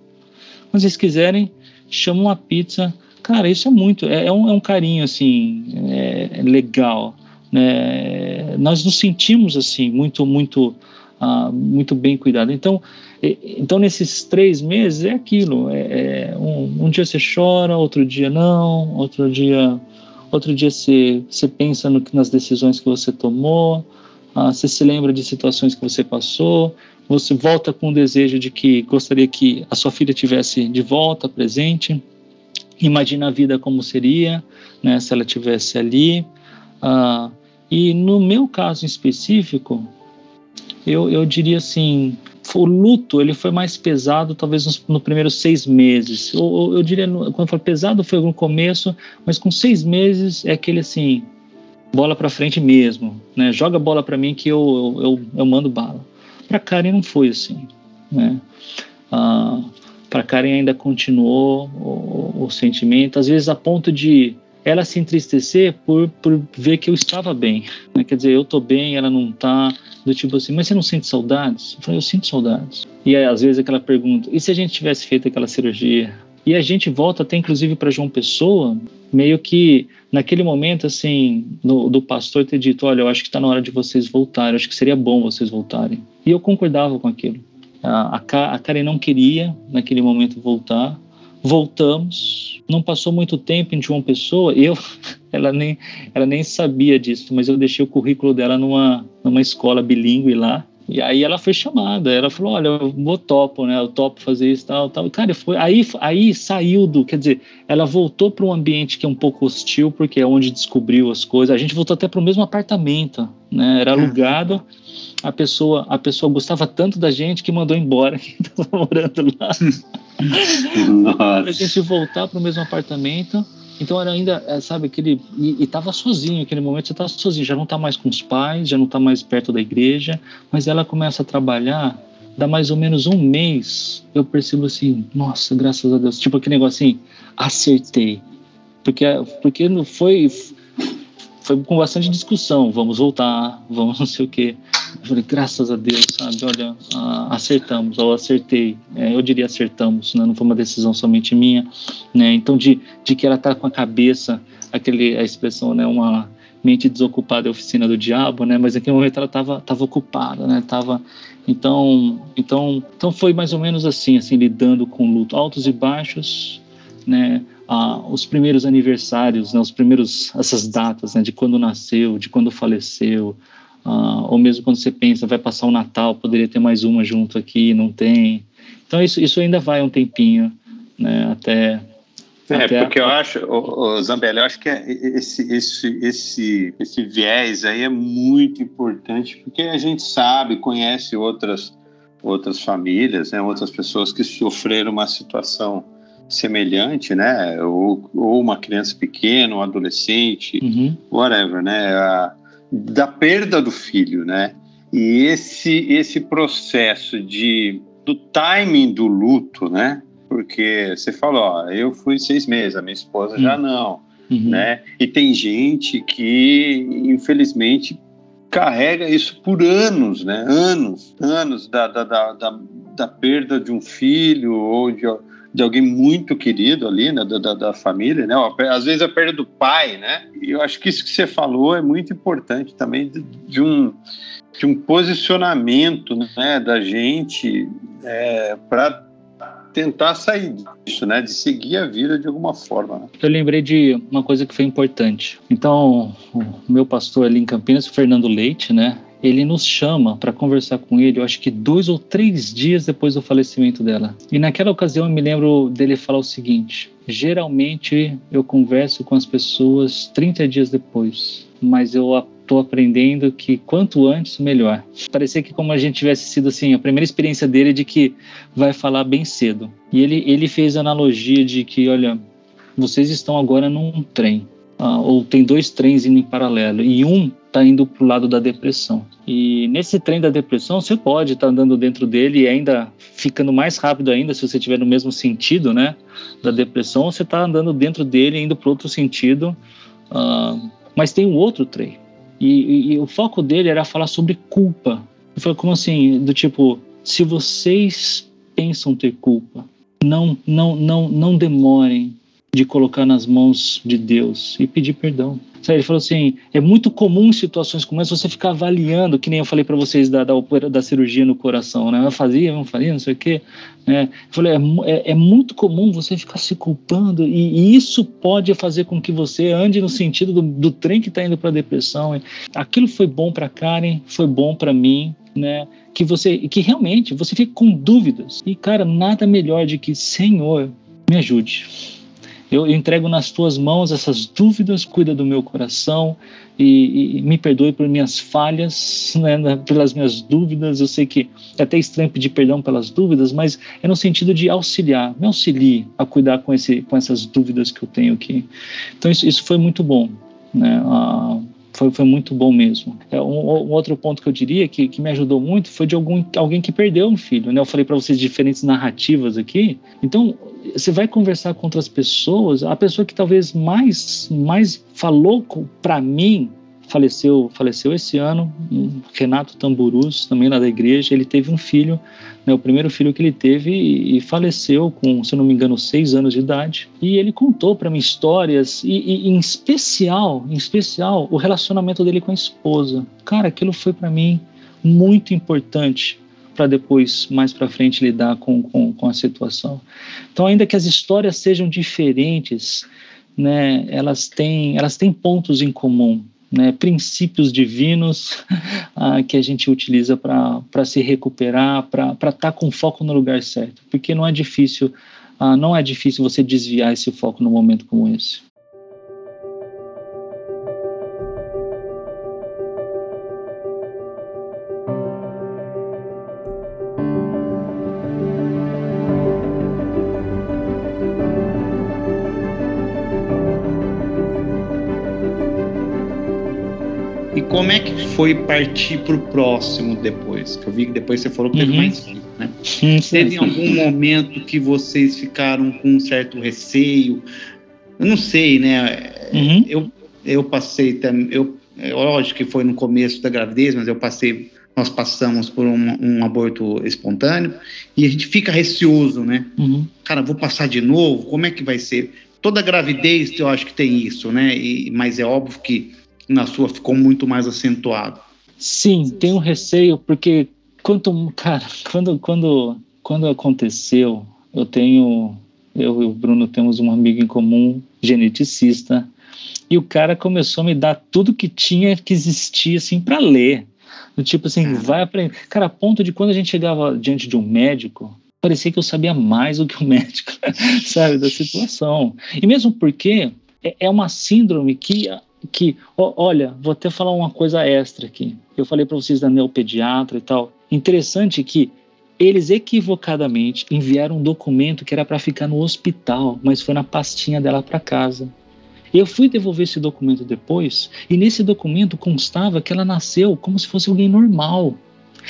Mas vocês quiserem, chamam a pizza Cara, isso é muito, é, é um, é um carinho, assim, é, legal, né? Nós nos sentimos, assim, muito, muito, uh, muito bem cuidado. Então, então, nesses três meses é aquilo, é, é um, um, dia você chora, outro dia não, outro dia outro dia você, você pensa no, nas decisões que você tomou, uh, você se lembra de situações que você passou, você volta com o desejo de que gostaria que a sua filha tivesse de volta, presente, imagina a vida como seria, né, se ela tivesse ali. Uh, e no meu caso em específico, eu, eu diria assim, o luto ele foi mais pesado talvez nos no primeiros seis meses. Ou, eu diria, quando falo pesado foi no começo, mas com seis meses é aquele assim, bola para frente mesmo, né? Joga bola para mim que eu, eu, eu, eu mando bala. Para Karen não foi assim, né? Ah, para Karen ainda continuou o, o, sentimento, às vezes a ponto de ela se entristecer por, por ver que eu estava bem. Né? Quer dizer, eu estou bem, ela não está. Do tipo assim, mas você não sente saudades? Eu falei, eu sinto saudades. E aí, às vezes aquela pergunta, e se a gente tivesse feito aquela cirurgia? E a gente volta até inclusive para João Pessoa, meio que naquele momento assim, no, do pastor ter dito, olha, eu acho que está na hora de vocês voltarem, acho que seria bom vocês voltarem. E eu concordava com aquilo. A, a, a Karen não queria naquele momento voltar, voltamos. Não passou muito tempo em João Pessoa, eu, ela nem, ela nem sabia disso, mas eu deixei o currículo dela numa, numa escola bilíngue lá. E aí ela foi chamada, ela falou, olha, eu vou topo, né? Eu topo fazer isso, tal, tal. Cara, foi aí, aí saiu do, quer dizer, ela voltou para um ambiente que é um pouco hostil, porque é onde descobriu as coisas. A gente voltou até para o mesmo apartamento, né? Era alugado. A pessoa, a pessoa gostava tanto da gente que mandou embora quem estava morando lá. para a gente voltar para o mesmo apartamento. Então era ainda, é, sabe, aquele. E, estava sozinho, aquele momento você estava sozinho, já não está mais com os pais, já não está mais perto da igreja, mas ela começa a trabalhar, dá mais ou menos um mês, eu percebo assim, nossa, graças a Deus, tipo aquele negócio assim, acertei. Porque, porque não foi foi com bastante discussão, vamos voltar, vamos não sei o quê. Eu falei, graças a Deus, sabe, olha, acertamos, ou acertei, é, eu diria acertamos, né? não foi uma decisão somente minha, né, então de, de que ela tá com a cabeça, aquele, a expressão, né, uma mente desocupada é oficina do diabo, né, mas naquele momento ela estava tava ocupada, né, tava, então, então, então foi mais ou menos assim, assim, lidando com luto, altos e baixos, né, ah, os primeiros aniversários, né, os primeiros essas datas, né, de quando nasceu, de quando faleceu, ah, ou mesmo quando você pensa vai passar o Natal, poderia ter mais uma junto aqui, não tem. Então isso, isso ainda vai um tempinho, né, até é, até porque a... eu acho, o, o Zambelli, eu acho que é esse, esse, esse, esse viés aí é muito importante, porque a gente sabe, conhece outras, outras famílias, né, outras pessoas que sofreram uma situação semelhante, né? Ou, ou uma criança pequena, um adolescente, uhum. whatever, né? A, da perda do filho, né? E esse esse processo de do timing do luto, né? Porque você falou, ó, eu fui seis meses, a minha esposa uhum. já não, uhum. né? E tem gente que infelizmente carrega isso por anos, né? Anos, anos da, da, da, da, da perda de um filho ou de de alguém muito querido ali, né, da, da, família, né? Às vezes a perda do pai, né? E eu acho que isso que você falou é muito importante também de, de um de um posicionamento, né, da gente é, para tentar sair disso, né, de seguir a vida de alguma forma. Né? Eu lembrei de uma coisa que foi importante. Então, o meu pastor ali em Campinas, Fernando Leite, né, ele nos chama para conversar com ele, eu acho que dois ou três dias depois do falecimento dela. E naquela ocasião eu me lembro dele falar o seguinte: geralmente eu converso com as pessoas 30 dias depois, mas eu estou aprendendo que quanto antes, melhor. Parecia que como a gente tivesse sido assim, a primeira experiência dele de que vai falar bem cedo. E ele, ele fez a analogia de que, olha, vocês estão agora num trem, uh, ou tem dois trens indo em paralelo, e um está indo para o lado da depressão. E nesse trem da depressão, você pode estar tá andando dentro dele e ainda ficando mais rápido ainda, se você estiver no mesmo sentido, né, da depressão, você está andando dentro dele indo para outro sentido. Uh, mas tem um outro trem. E, e, e, o foco dele era falar sobre culpa. Foi como assim, do tipo, se vocês pensam ter culpa, não, não, não, não demorem de colocar nas mãos de Deus e pedir perdão. Ele falou assim: é muito comum em situações como essa você ficar avaliando, que nem eu falei para vocês da, da, da, cirurgia no coração, né? Eu fazia, não fazia, não sei o quê. Né? Eu falei: é, é, é, muito comum você ficar se culpando, e, e, isso pode fazer com que você ande no sentido do, do trem que está indo para a depressão. Aquilo foi bom para Karen, foi bom para mim, né? Que você, que realmente você fica com dúvidas. E cara, nada melhor de que Senhor me ajude eu entrego nas tuas mãos essas dúvidas, cuida do meu coração e, e me perdoe por minhas falhas, né, pelas minhas dúvidas. Eu sei que é até estranho pedir perdão pelas dúvidas, mas é no sentido de auxiliar, me auxilie a cuidar com, esse, com essas dúvidas que eu tenho aqui. Então isso, isso foi muito bom. Né? Foi, foi muito bom mesmo. É, um, um, outro ponto que eu diria que, que me ajudou muito foi de algum, alguém que perdeu um filho. Né? Eu falei para vocês diferentes narrativas aqui. Então, você vai conversar com outras pessoas, a pessoa que talvez mais, mais falou para mim faleceu, faleceu esse ano, Renato Tamburus, também lá da igreja, ele teve um filho, né, o primeiro filho que ele teve e, e, faleceu com, se não me engano, seis anos de idade. E ele contou para mim histórias e, e, em especial, em especial, o relacionamento dele com a esposa. Cara, aquilo foi para mim muito importante para depois, mais para frente, lidar com, com, com a situação. Então, ainda que as histórias sejam diferentes, né, elas têm, elas têm pontos em comum né, princípios divinos ah, que a gente utiliza para se recuperar, para estar tá com foco no lugar certo, porque não é difícil, ah, não é difícil você desviar esse foco num momento como esse. Que foi partir para o próximo depois? Que eu vi que depois você falou que teve uhum. mais cinco, né? Sim, teve algum momento que vocês ficaram com um certo receio? Eu não sei, né? Uhum. Eu, eu passei também. Eu, é lógico que foi no começo da gravidez, mas eu passei. Nós passamos por um, um aborto espontâneo e a gente fica receoso, né? Uhum. Cara, vou passar de novo? Como é que vai ser? Toda gravidez eu acho que tem isso, né? E, mas é óbvio que na sua ficou muito mais acentuado. Sim, tem um receio, porque quanto, cara, quando, quando, quando aconteceu, eu tenho, eu e o Bruno temos um amigo em comum, geneticista, e o cara começou a me dar tudo que tinha que existir, assim, para ler. Do tipo assim, vai aprender. Cara, a ponto de quando a gente chegava diante de um médico, parecia que eu sabia mais do que o médico, sabe, da situação. E mesmo porque é, é uma síndrome que que, olha, vou até falar uma coisa extra aqui. Eu falei para vocês da neopediatra e tal. Interessante que eles equivocadamente enviaram um documento que era para ficar no hospital, mas foi na pastinha dela para casa. Eu fui devolver esse documento depois e nesse documento constava que ela nasceu como se fosse alguém normal.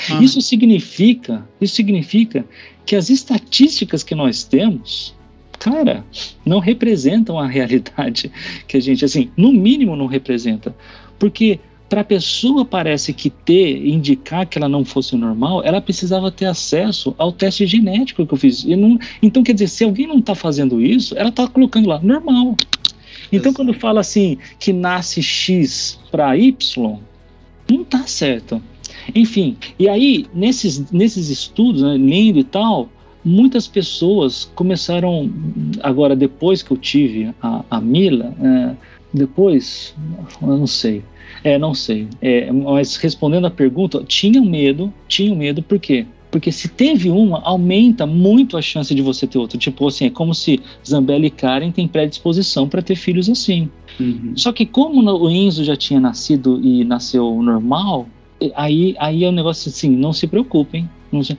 Ah. Isso significa, isso significa que as estatísticas que nós temos cara, não representam a realidade que a gente, assim, no mínimo não representa. Porque para a pessoa parece que ter, indicar que ela não fosse normal, ela precisava ter acesso ao teste genético que eu fiz. Não, então, quer dizer, se alguém não está fazendo isso, ela está colocando lá normal. Então, quando fala assim que nasce X para Y, não está certo. Enfim, e aí, nesses, nesses estudos, né, lendo e tal, muitas pessoas começaram, agora depois que eu tive a, a Mila, é, depois, eu não sei, é, não sei, é, mas respondendo a pergunta, tinham medo, tinham medo, por quê? Porque se teve uma, aumenta muito a chance de você ter outra. Tipo assim, é como se Zambelli e Karen têm predisposição para ter filhos assim. Uhum. Só que como o Enzo já tinha nascido e nasceu normal, aí, aí é um negócio assim, não se preocupem. Não se...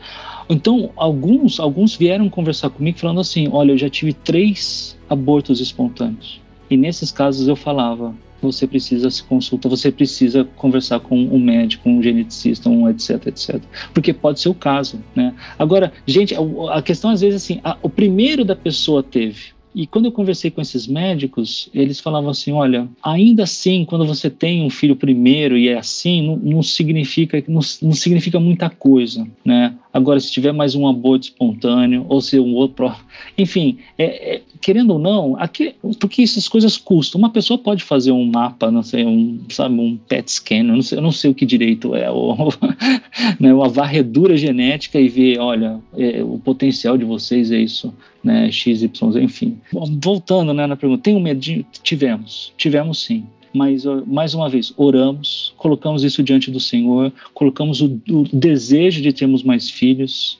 Então, alguns, alguns vieram conversar comigo falando assim: olha, eu já tive três abortos espontâneos. E nesses casos eu falava: você precisa se consultar, você precisa conversar com um médico, um geneticista, um etc, etc. Porque pode ser o caso, né? Agora, gente, a, a questão às vezes assim, a, o primeiro da pessoa teve, e quando eu conversei com esses médicos, eles falavam assim: olha, ainda assim, quando você tem um filho primeiro e é assim, não, não significa não, não, significa muita coisa, né? Agora, se tiver mais um aborto espontâneo, ou se um outro. Enfim, é, é, querendo ou não, aqui, porque essas coisas custam. Uma pessoa pode fazer um mapa, não sei, um, sabe, um PET scan, eu não sei, eu não sei o que direito é, ou, né, uma varredura genética e ver, olha, é, o potencial de vocês é isso, né, XYZ, enfim. Voltando né, na pergunta, tem um medinho? Tivemos, tivemos sim mas mais uma vez, oramos, colocamos isso diante do Senhor, colocamos o, o desejo de termos mais filhos,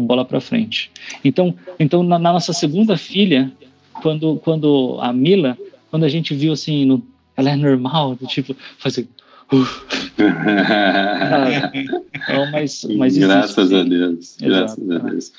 bola para frente. Então, então na, na, nossa segunda filha, quando, quando a Mila, quando a gente viu assim, no, ela é normal, tipo, fazer. Ah, então, mas, mas graças existe, a Deus, graças Exato, a Deus.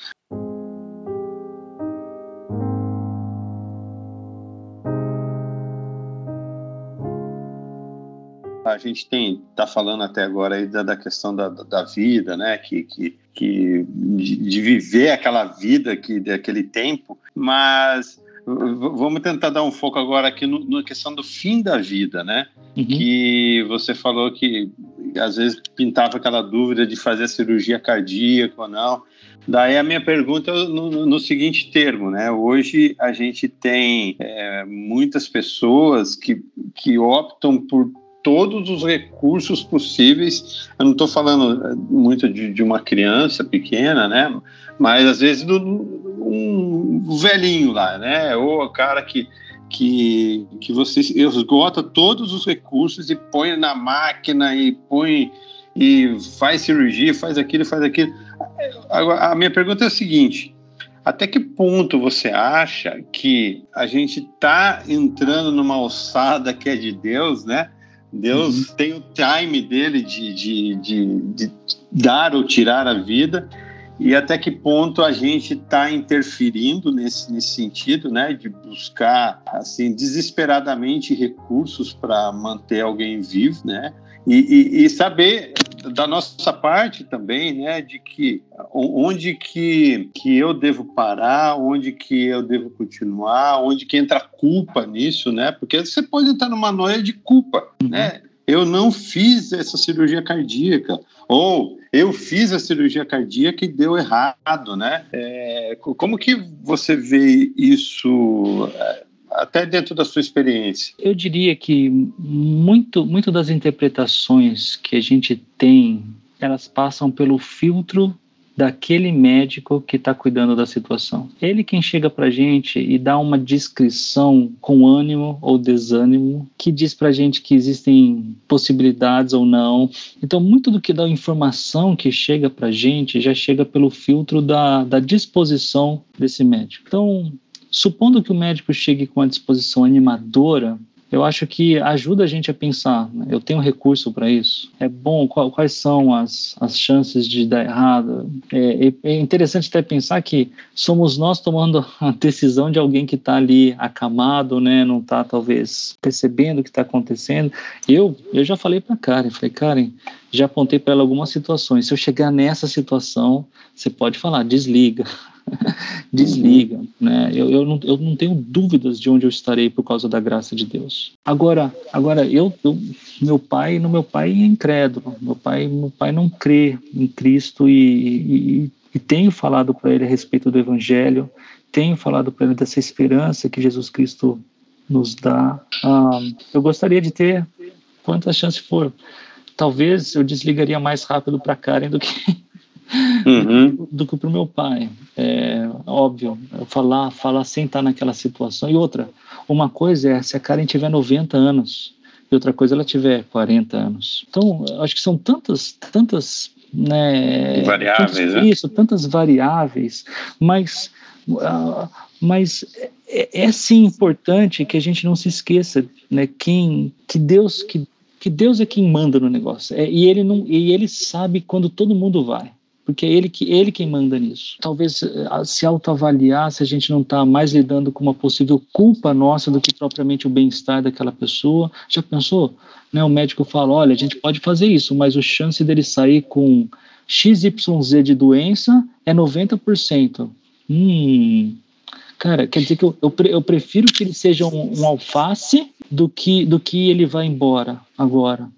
A gente tem tá falando até agora aí da, da questão da, da vida, né? Que, que, que de, de viver aquela vida que daquele tempo, mas vamos tentar dar um foco agora aqui no, na questão do fim da vida, né? Uhum. Que você falou que às vezes pintava aquela dúvida de fazer cirurgia cardíaca ou não. Daí a minha pergunta no, no seguinte termo, né? Hoje a gente tem é, muitas pessoas que, que optam por todos os recursos possíveis. Eu não estou falando eh, muito de, de, uma criança pequena, né? Mas às vezes do um velhinho lá, né? Ou o cara que que, que você esgota todos os recursos e põe na máquina e põe e faz cirurgia, faz aquilo, faz aquilo. Agora, a minha pergunta é a seguinte: até que ponto você acha que a gente está entrando numa alçada que é de Deus, né? Deus uhum. tem o time dele de, de, de, de, dar ou tirar a vida. E até que ponto a gente está interferindo nesse, nesse sentido, né, de buscar assim desesperadamente recursos para manter alguém vivo, né, e, e, e, saber da nossa parte também, né, de que onde que, que eu devo parar, onde que eu devo continuar, onde que entra a culpa nisso, né, porque você pode entrar numa noia de culpa, uhum. né, eu não fiz essa cirurgia cardíaca, ou eu fiz a cirurgia cardíaca e deu errado, né? É, como que você vê isso é, até dentro da sua experiência? Eu diria que muito, muito das interpretações que a gente tem, elas passam pelo filtro daquele médico que está cuidando da situação. Ele quem chega para gente e dá uma descrição com ânimo ou desânimo, que diz para gente que existem possibilidades ou não. Então, muito do que da informação que chega para gente já chega pelo filtro da, da disposição desse médico. Então, supondo que o médico chegue com uma disposição animadora, eu acho que ajuda a gente a pensar. Né? Eu tenho recurso para isso? É bom? Qual, quais são as, as chances de dar errado? É, é, é interessante até pensar que somos nós tomando a decisão de alguém que está ali acamado, né? não está talvez percebendo o que está acontecendo. Eu, eu já falei para Karen, falei, Karen, já apontei para ela algumas situações. Se eu chegar nessa situação, você pode falar, desliga desliga. Né? Eu, eu, não, eu não tenho dúvidas de onde eu estarei por causa da graça de Deus. Agora, agora eu, eu meu pai, no meu pai é incrédulo. Meu pai, meu pai não crê em Cristo e, e, e tenho falado para ele a respeito do Evangelho. Tenho falado para ele dessa esperança que Jesus Cristo nos dá. Ah, eu gostaria de ter quantas chances for. Talvez eu desligaria mais rápido para Karen do que uhum. do que para o meu pai. É óbvio, falar, falar sem estar naquela situação. E outra, uma coisa é se a Karen tiver 90 anos e outra coisa ela tiver 40 anos. Então, acho que são tantas, tantas né, variáveis, tantas, né? isso, tantas variáveis, mas uh, mas é, é, sim importante que a gente não se esqueça, né, quem que Deus que que Deus é quem manda no negócio. É, e ele não e ele sabe quando todo mundo vai porque é ele que ele quem manda nisso. Talvez eh, se autoavaliar se a gente não está mais lidando com uma possível culpa nossa do que propriamente o bem-estar daquela pessoa. Já pensou? Né, o médico fala, olha, a gente pode fazer isso, mas a chance dele sair com XYZ de doença é 90%. Hum, cara, quer dizer que eu, eu, eu prefiro que ele seja um, um alface do que, do que ele vá embora agora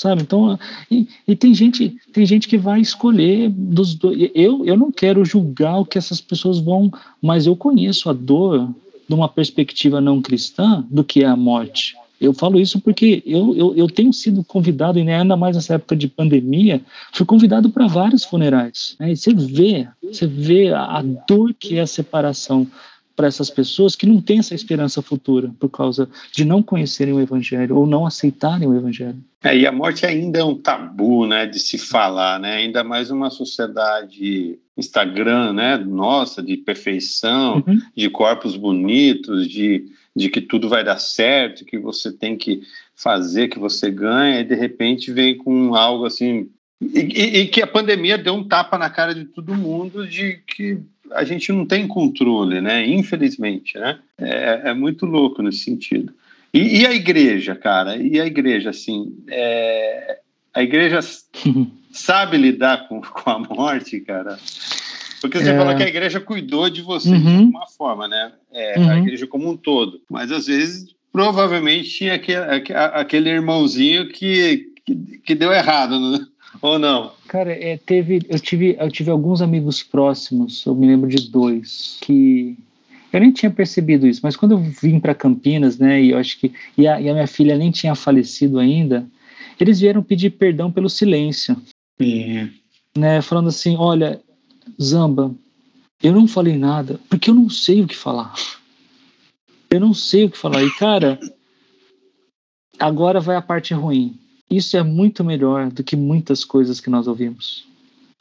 sabe? Então, e, e, tem gente, tem gente que vai escolher dos dois. Eu, eu não quero julgar o que essas pessoas vão, mas eu conheço a dor de uma perspectiva não cristã do que é a morte. Eu falo isso porque eu, eu, eu tenho sido convidado, e ainda mais nessa época de pandemia, fui convidado para vários funerais. Né? E você vê, você vê a, a dor que é a separação para essas pessoas que não têm essa esperança futura por causa de não conhecerem o Evangelho ou não aceitarem o Evangelho. É, e a morte ainda é um tabu, né, de se falar, né? Ainda mais uma sociedade Instagram, né, nossa, de perfeição, uhum. de corpos bonitos, de, de que tudo vai dar certo, que você tem que fazer, que você ganha, e de repente vem com algo assim. E, e, e que a pandemia deu um tapa na cara de todo mundo de que a gente não tem controle, né? Infelizmente, né? É, é muito louco nesse sentido. E, e, a igreja, cara? E a igreja, assim, é... a igreja sabe lidar com, com a morte, cara? Porque você é... falou que a igreja cuidou de você uhum. de uma forma, né? É, uhum. A igreja como um todo. Mas às vezes, provavelmente, tinha aquele, aquele irmãozinho que, que, que deu errado, né? Ou não? Cara, é, teve, eu tive, eu tive alguns amigos próximos, eu me lembro de dois, que eu nem tinha percebido isso, mas quando eu vim para Campinas, né, e eu acho que e a, e a, minha filha nem tinha falecido ainda, eles vieram pedir perdão pelo silêncio, é. né, falando assim, olha, Zamba, eu não falei nada porque eu não sei o que falar. Eu não sei o que falar. E cara, agora vai a parte ruim. Isso é muito melhor do que muitas coisas que nós ouvimos.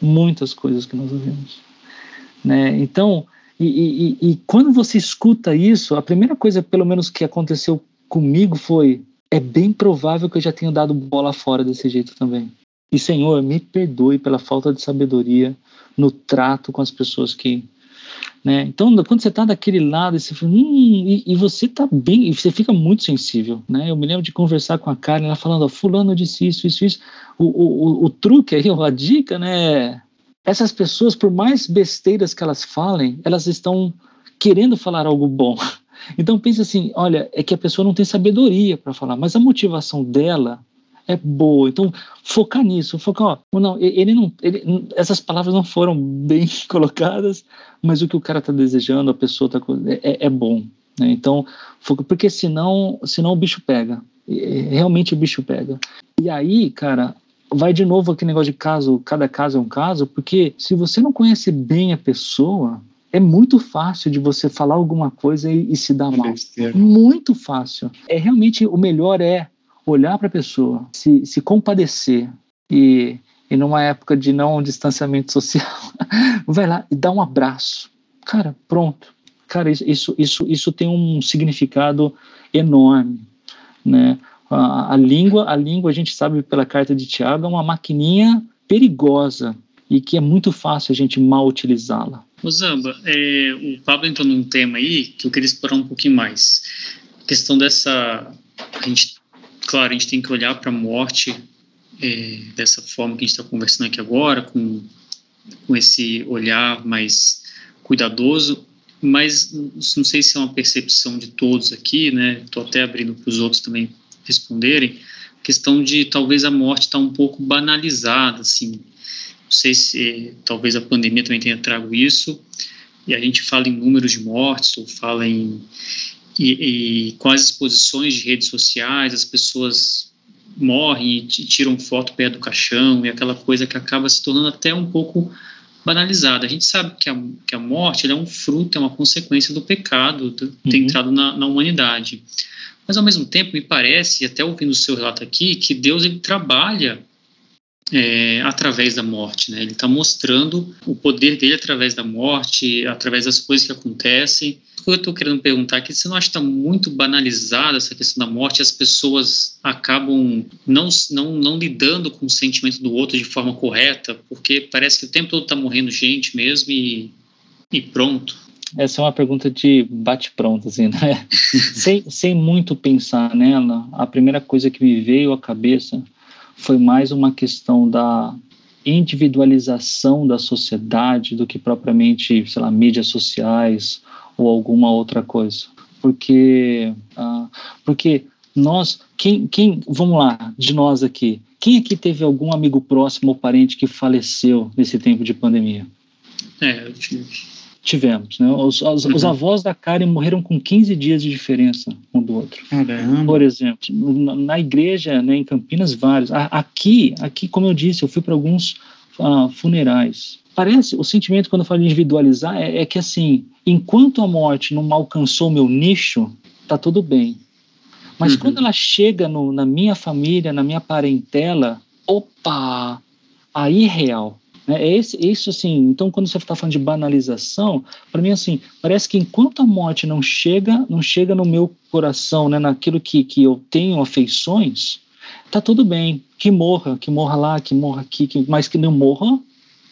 Muitas coisas que nós ouvimos. Né? Então, e, e, e quando você escuta isso, a primeira coisa, pelo menos, que aconteceu comigo foi: é bem provável que eu já tenha dado bola fora desse jeito também. E, Senhor, me perdoe pela falta de sabedoria no trato com as pessoas que, né? Então, quando você está daquele lado e você, fala, hum, e, e, você está bem, e você fica muito sensível. Né? Eu me lembro de conversar com a Karen, ela falando: oh, Fulano disse isso, isso, isso. O, o, o, truque aí, a dica, né? Essas pessoas, por mais besteiras que elas falem, elas estão querendo falar algo bom. Então pense assim, olha, é que a pessoa não tem sabedoria para falar, mas a motivação dela é boa. Então, focar nisso, focar, ó, não, ele não, ele, essas palavras não foram bem colocadas, mas o que o cara está desejando, a pessoa está é, é bom. Né? Então, foca, porque senão, senão o bicho pega. Realmente o bicho pega. E aí, cara, vai de novo aquele negócio de caso, cada caso é um caso, porque se você não conhece bem a pessoa, é muito fácil de você falar alguma coisa e, e se dar mal. Muito fácil. É realmente o melhor é olhar para a pessoa, se, se compadecer e, e numa época de não distanciamento social, vai lá e dá um abraço. Cara, pronto. Cara, isso, isso, isso tem um significado enorme, né? A, a língua, a língua a gente sabe pela carta de Tiago é uma maquininha perigosa e que é muito fácil a gente mal utilizá-la. O Zamba, é, o Pablo entrou num tema aí que eu queria explorar um pouquinho mais. A questão dessa. A gente claro, a gente tem que olhar para a morte é, dessa forma que a gente está conversando aqui agora, com, com esse olhar mais cuidadoso, mas não sei se é uma percepção de todos aqui, né? Estou até abrindo para os outros também responderem. A questão de talvez a morte está um pouco banalizada, assim. Não sei se talvez a pandemia também tenha trago isso. E a gente fala em números de mortes ou fala em, e, e, com as exposições de redes sociais, as pessoas morrem e tiram foto perto do caixão e aquela coisa que acaba se tornando até um pouco banalizada. A gente sabe que a, que a morte é um fruto, é uma consequência do pecado do, uhum. ter entrado na, na, humanidade. Mas ao mesmo tempo me parece, até ouvindo o seu relato aqui, que Deus ele trabalha é, através da morte, né? Ele está mostrando o poder dele através da morte, através das coisas que acontecem que eu estou querendo perguntar aqui, você não acha que está muito banalizada essa questão da morte? As pessoas acabam não, não, não lidando com o sentimento do outro de forma correta, porque parece que o tempo todo está morrendo gente mesmo e, e pronto. Essa é uma pergunta de bate-pronto, assim, né? sem, sem muito pensar nela, a primeira coisa que me veio à cabeça foi mais uma questão da individualização da sociedade do que propriamente, sei lá, mídias sociais ou alguma outra coisa. Porque, uh, porque Nós, quem, quem, vamos lá, de nós aqui, quem aqui teve algum amigo próximo ou parente que faleceu nesse tempo de pandemia? É, eu tive. Tivemos, né? Os, os, uhum. os, avós da Karen morreram com 15 dias de diferença um do outro. Caramba. Por exemplo, na, na igreja, né, em Campinas, vários. aqui, aqui, como eu disse, eu fui para alguns uh, funerais. Parece, o sentimento quando eu falo de individualizar é, é que assim, enquanto a morte não alcançou meu nicho, tá tudo bem. Mas uhum. quando ela chega no, na minha família, na minha parentela, opa, aí é real. Né? É esse, isso assim, então quando você está falando de banalização, para mim assim, parece que enquanto a morte não chega, não chega no meu coração, né, naquilo que, que eu tenho afeições, tá tudo bem, que morra, que morra lá, que morra aqui, que, mas que não morra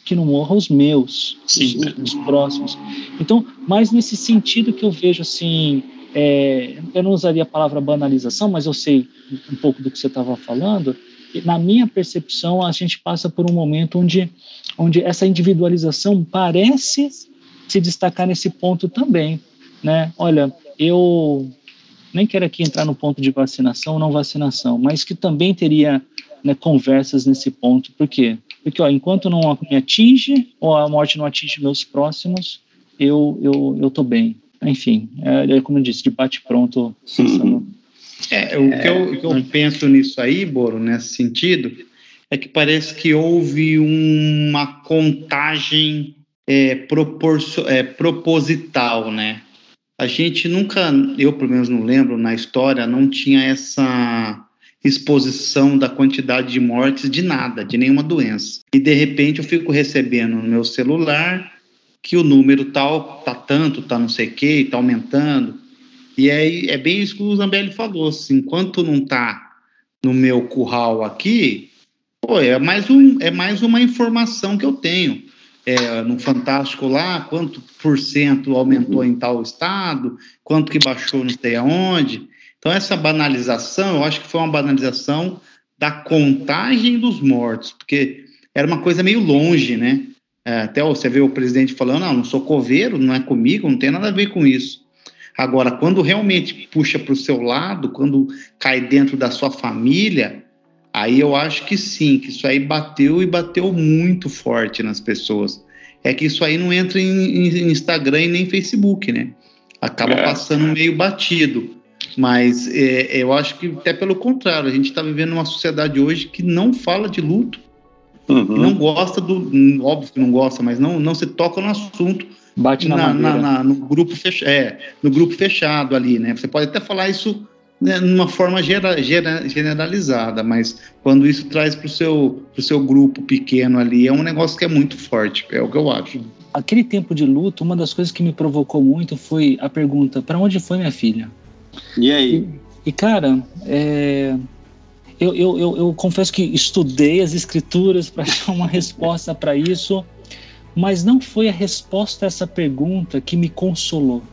que não morra os meus, os, os, próximos. Então, mais nesse sentido que eu vejo assim, é, eu não usaria a palavra banalização, mas eu sei um pouco do que você estava falando. Na minha percepção, a gente passa por um momento onde, onde essa individualização parece se destacar nesse ponto também, né? Olha, eu nem quero aqui entrar no ponto de vacinação ou não vacinação, mas que também teria né, conversas nesse ponto. Por quê? Porque ó, enquanto não me atinge ou a morte não atinge meus próximos, eu eu eu tô bem. Enfim, é, é como eu disse, de bate pronto. É, o, que eu, o que eu penso nisso aí, Boro, nesse sentido, é que parece que houve uma contagem é, é, proposital, né? A gente nunca, eu pelo menos não lembro na história, não tinha essa exposição da quantidade de mortes de nada, de nenhuma doença. E de repente eu fico recebendo no meu celular que o número tal tá tanto, tá não sei o que, tá aumentando. E aí é bem isso que o Zambelli falou, assim, enquanto não tá no meu curral aqui, pô, é mais, um, é mais uma informação que eu tenho. É, no Fantástico lá, quanto por cento aumentou em tal estado, quanto que baixou não sei aonde. Então, essa banalização, eu acho que foi uma banalização da contagem dos mortos, porque era uma coisa meio longe, né? É, até você vê o presidente falando, não, não sou coveiro, não é comigo, não tem nada a ver com isso. Agora, quando realmente puxa para o seu lado, quando cai dentro da sua família, aí eu acho que sim, que isso aí bateu e bateu muito forte nas pessoas. É que isso aí não entra em, em Instagram e nem Facebook, né? Acaba é. passando meio batido. Mas é, eu acho que até pelo contrário, a gente está vivendo uma sociedade hoje que não fala de luto, uhum. não gosta do. Óbvio que não gosta, mas não, não se toca no assunto. Bate na, na, na, no grupo fechado, é, no grupo fechado ali, né? Você pode até falar isso né, numa forma gera, gera, generalizada, mas quando isso traz para o seu, pro seu grupo pequeno ali, é um negócio que é muito forte, é o que eu acho. Aquele tempo de luto, uma das coisas que me provocou muito foi a pergunta: para onde foi minha filha? E aí? E, e cara, é, eu, eu, eu, eu, confesso que estudei as escrituras para achar uma resposta para isso, mas não foi a resposta a essa pergunta que me consolou.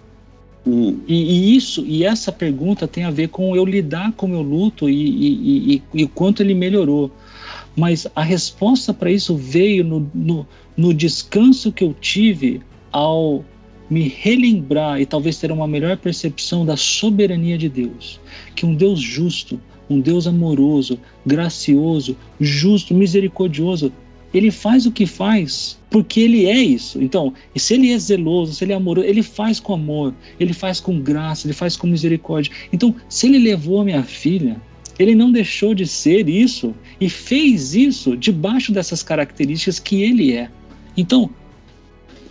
Hum. E, e, isso e essa pergunta tem a ver com eu lidar com o meu luto e, o quanto ele melhorou. Mas a resposta para isso veio no, no, no descanso que eu tive ao me relembrar e talvez ter uma melhor percepção da soberania de Deus, que um Deus justo, um Deus amoroso, gracioso, justo, misericordioso, ele faz o que faz porque ele é isso. Então, se ele é zeloso, se ele é amoroso, ele faz com amor, ele faz com graça, ele faz com misericórdia. Então, se ele levou a minha filha, ele não deixou de ser isso e fez isso debaixo dessas características que ele é. Então,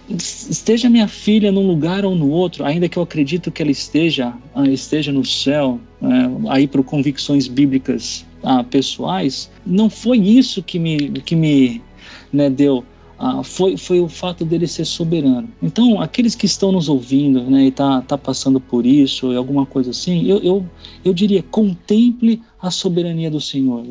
esteja minha filha num lugar ou no outro, ainda que eu acredito que ela esteja ah, esteja no céu, é, aí por convicções bíblicas ah, pessoais, não foi isso que me que me né, deu ah, foi, foi o fato dele ser soberano. Então, aqueles que estão nos ouvindo né, e tá, tá passando por isso, alguma coisa assim, eu, eu, eu diria, contemple a soberania do Senhor.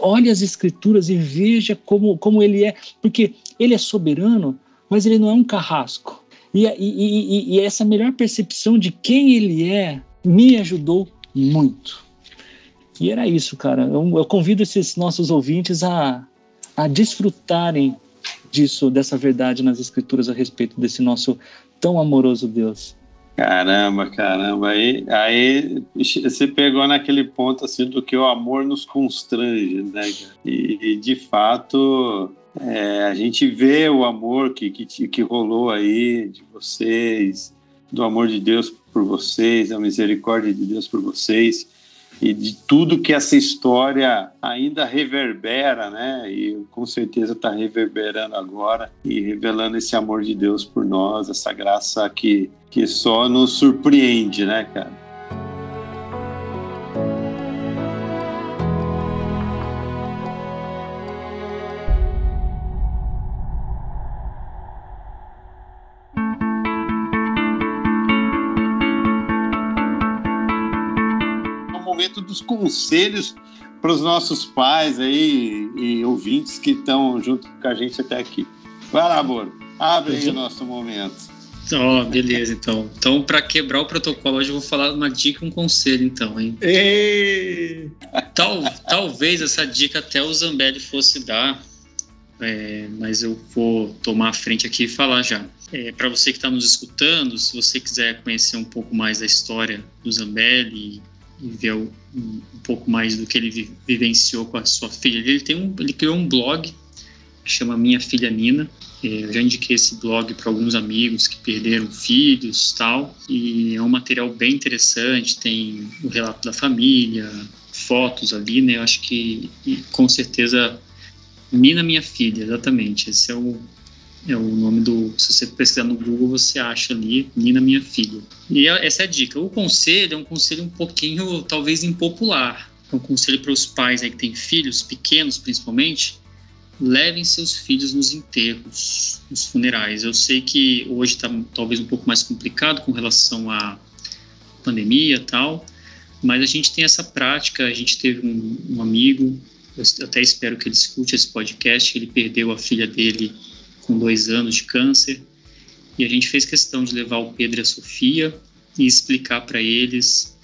Olhe as escrituras e veja como, como ele é, porque ele é soberano mas ele não é um carrasco. E, e, e, e essa melhor percepção de quem ele é me ajudou muito. E era isso, cara. Eu, eu convido esses nossos ouvintes a, a desfrutarem disso, dessa verdade nas Escrituras a respeito desse nosso tão amoroso Deus. Caramba, caramba. Aí, aí você pegou naquele ponto assim do que o amor nos constrange, né? E, e de fato é, a gente vê o amor que, que, que rolou aí de vocês, do amor de Deus por vocês, a misericórdia de Deus por vocês e de tudo que essa história ainda reverbera, né? E com certeza está reverberando agora e revelando esse amor de Deus por nós, essa graça que, que só nos surpreende, né, cara? Dos conselhos para os nossos pais aí e ouvintes que estão junto com a gente até aqui. Vai lá, Boro. Abre aí o nosso momento. Ó, oh, beleza, então. Então, para quebrar o protocolo, hoje eu vou falar uma dica e um conselho, então, hein? Tal, talvez essa dica até o Zambelli fosse dar, é, mas eu vou tomar a frente aqui e falar já. É, para você que está nos escutando, se você quiser conhecer um pouco mais da história do Zambelli ver um, um, pouco mais do que ele vi, vivenciou com a sua filha. Ele tem um, ele criou um blog que chama Minha Filha Nina. É, eu já indiquei esse blog para alguns amigos que perderam filhos, tal. E é um material bem interessante. Tem o relato da família, fotos ali, né? Eu acho que com certeza Nina Minha Filha, exatamente. Esse é o é o nome do. Se você pesquisar no Google, você acha ali Nina Minha Filha. E essa é a dica. O conselho é um conselho um pouquinho, talvez, impopular. É um conselho para os pais aí que têm filhos, pequenos principalmente. Levem seus filhos nos enterros, nos funerais. Eu sei que hoje está talvez um pouco mais complicado com relação à pandemia e tal, mas a gente tem essa prática. A gente teve um, um amigo, eu até espero que ele escute esse podcast, ele perdeu a filha dele com dois anos de câncer, e a gente fez questão de levar o Pedro e a Sofia e explicar para eles,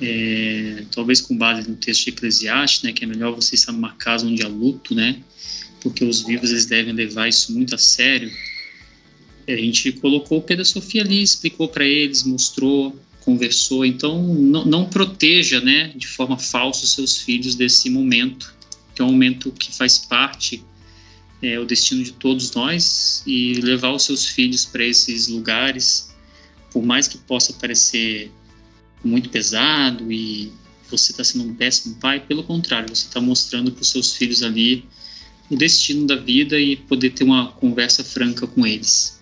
é, talvez com base no texto de Eclesiastes, né, que é melhor você estar numa casa onde há luto, né, porque os vivos eles devem levar isso muito a sério. A gente colocou o Pedro e a Sofia ali, explicou para eles, mostrou, conversou. Então, não, não proteja, né, de forma falsa os seus filhos desse momento, que é um momento que faz parte é o destino de todos nós e levar os seus filhos para esses lugares, por mais que possa parecer muito pesado e você está sendo um péssimo pai, pelo contrário, você está mostrando para os seus filhos ali o destino da vida e poder ter uma conversa franca com eles.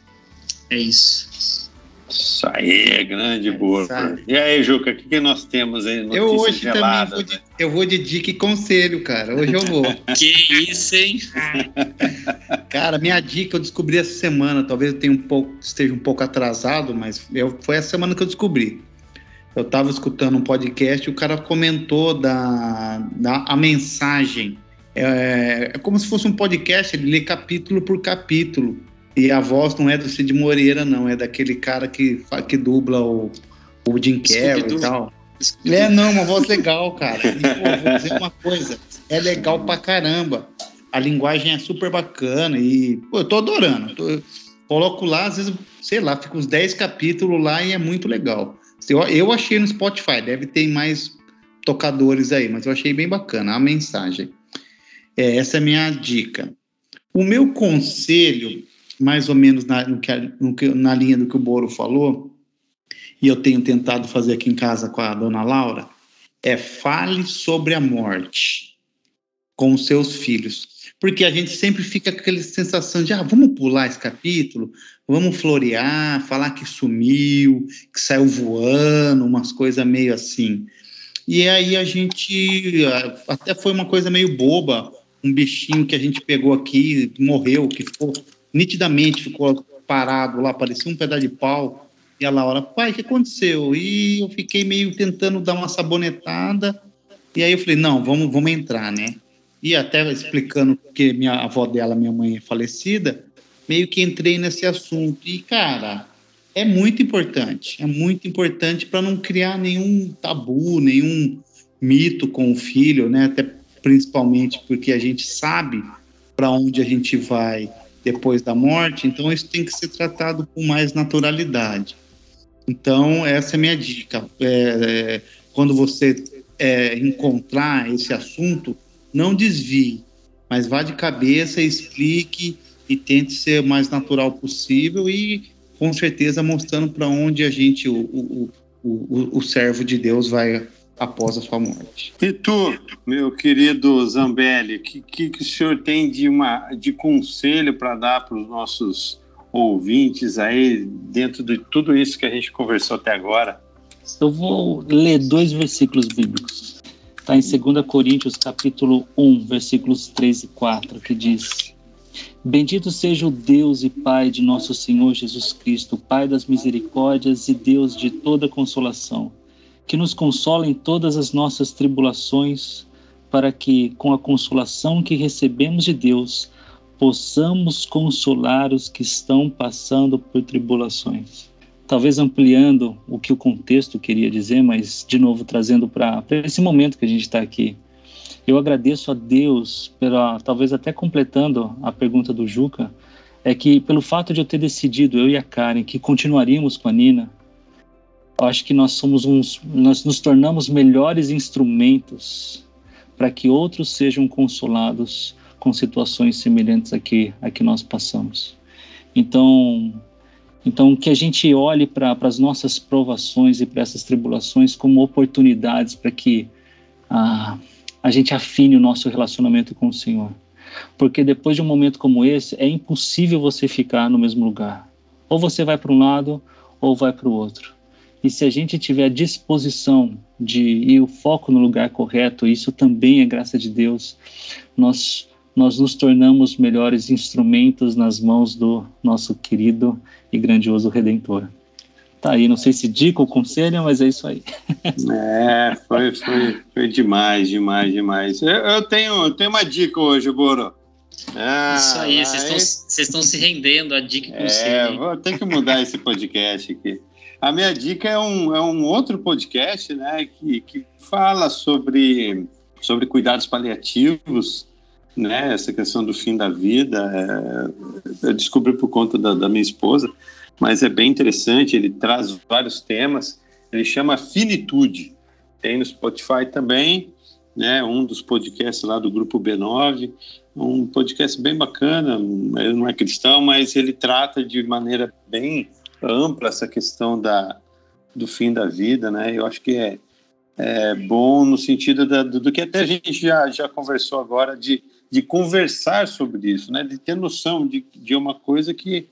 É isso. Isso aí é grande, boa. E aí, Juca, o que, que nós temos aí? Eu hoje geladas, também vou de, né? eu vou de dica e conselho, cara. Hoje eu vou. que isso, hein? cara, minha dica eu descobri essa semana. Talvez eu tenha um pouco, esteja um pouco atrasado, mas eu, foi essa semana que eu descobri. Eu estava escutando um podcast e o cara comentou da, da a mensagem. É, é como se fosse um podcast, ele lê capítulo por capítulo. E a voz não é do Cid Moreira, não, é daquele cara que, que dubla o, o Jim Carrey e tal. É, não, uma voz legal, cara. E, pô, vou dizer uma coisa, é legal pra caramba. A linguagem é super bacana e, pô, eu tô adorando. Tô, coloco lá, às vezes, sei lá, fica uns 10 capítulos lá e é muito legal. Eu, eu achei no Spotify, deve ter mais tocadores aí, mas eu achei bem bacana a mensagem. É, essa é a minha dica. O meu conselho mais ou menos na, no que, no que, na linha do que o Boro falou, e eu tenho tentado fazer aqui em casa com a dona Laura, é fale sobre a morte com os seus filhos. Porque a gente sempre fica com aquela sensação de, ah, vamos pular esse capítulo, vamos florear, falar que sumiu, que saiu voando, umas coisas meio assim. E aí a gente, até foi uma coisa meio boba, um bichinho que a gente pegou aqui, morreu, que ficou nitidamente ficou parado lá, parecia um pedaço de pau. E a Laura, pai, o que aconteceu? E eu fiquei meio tentando dar uma sabonetada. E aí eu falei, não, vamos, vamos entrar, né? E até explicando que minha avó dela, minha mãe é falecida, meio que entrei nesse assunto. E, cara, é muito importante. É muito importante para não criar nenhum tabu, nenhum mito com o filho, né? Até principalmente porque a gente sabe para onde a gente vai depois da morte, então isso tem que ser tratado com mais naturalidade. Então, essa é a minha dica. É, é, quando você é, encontrar esse assunto, não desvie, mas vá de cabeça, explique e tente ser o mais natural possível e, com certeza, mostrando para onde a gente, o, o, o, o servo de Deus, vai após a sua morte. E tu, meu querido Zambelli, o que, que, que, o senhor tem de, uma, de conselho para dar para os nossos ouvintes aí, dentro de tudo isso que a gente conversou até agora? Eu vou ler dois versículos bíblicos. Está em 2 Coríntios, capítulo 1, versículos 3 e 4, que diz: Bendito seja o Deus e Pai de nosso Senhor Jesus Cristo, Pai das misericórdias e Deus de toda consolação que nos consola em todas as nossas tribulações, para que, com a consolação que recebemos de Deus, possamos consolar os que estão passando por tribulações. Talvez ampliando o que o contexto queria dizer, mas de novo trazendo para esse momento que a gente está aqui. Eu agradeço a Deus pela, talvez até completando a pergunta do Juca, é que pelo fato de eu ter decidido, eu e a Karen, que continuaríamos com a Nina, eu acho que nós somos uns, nós nos tornamos melhores instrumentos para que outros sejam consolados com situações semelhantes a que, a que nós passamos. Então, então que a gente olhe para as nossas provações e para essas tribulações como oportunidades para que a, a gente afine o nosso relacionamento com o Senhor. Porque depois de um momento como esse, é impossível você ficar no mesmo lugar. Ou você vai para um lado, ou vai para o outro. E se a gente tiver a disposição de ir o foco no lugar correto, isso também é graça de Deus, nós, nós nos tornamos melhores instrumentos nas mãos do nosso querido e grandioso Redentor. Tá aí, não sei se dica ou conselho, mas é isso aí. É, foi, foi, foi demais, demais, demais. Eu, eu tenho, eu tenho uma dica hoje, Boro. Ah, isso aí, vocês estão se rendendo a dica e conselho. É, vou ter que mudar esse podcast aqui. A minha dica é um, é um outro podcast, né, que, que fala sobre, sobre cuidados paliativos, né, essa questão do fim da vida. É, eu descobri por conta da, da minha esposa, mas é bem interessante. Ele traz vários temas. Ele chama Finitude. Tem no Spotify também, né, um dos podcasts lá do grupo B9, um podcast bem bacana. Ele não é cristão, mas ele trata de maneira bem ampla essa questão da, do fim da vida, né? Eu acho que é, é bom no sentido da, do, do, que até a gente já, já conversou agora, de, de conversar sobre isso, né? De ter noção de, de uma coisa que,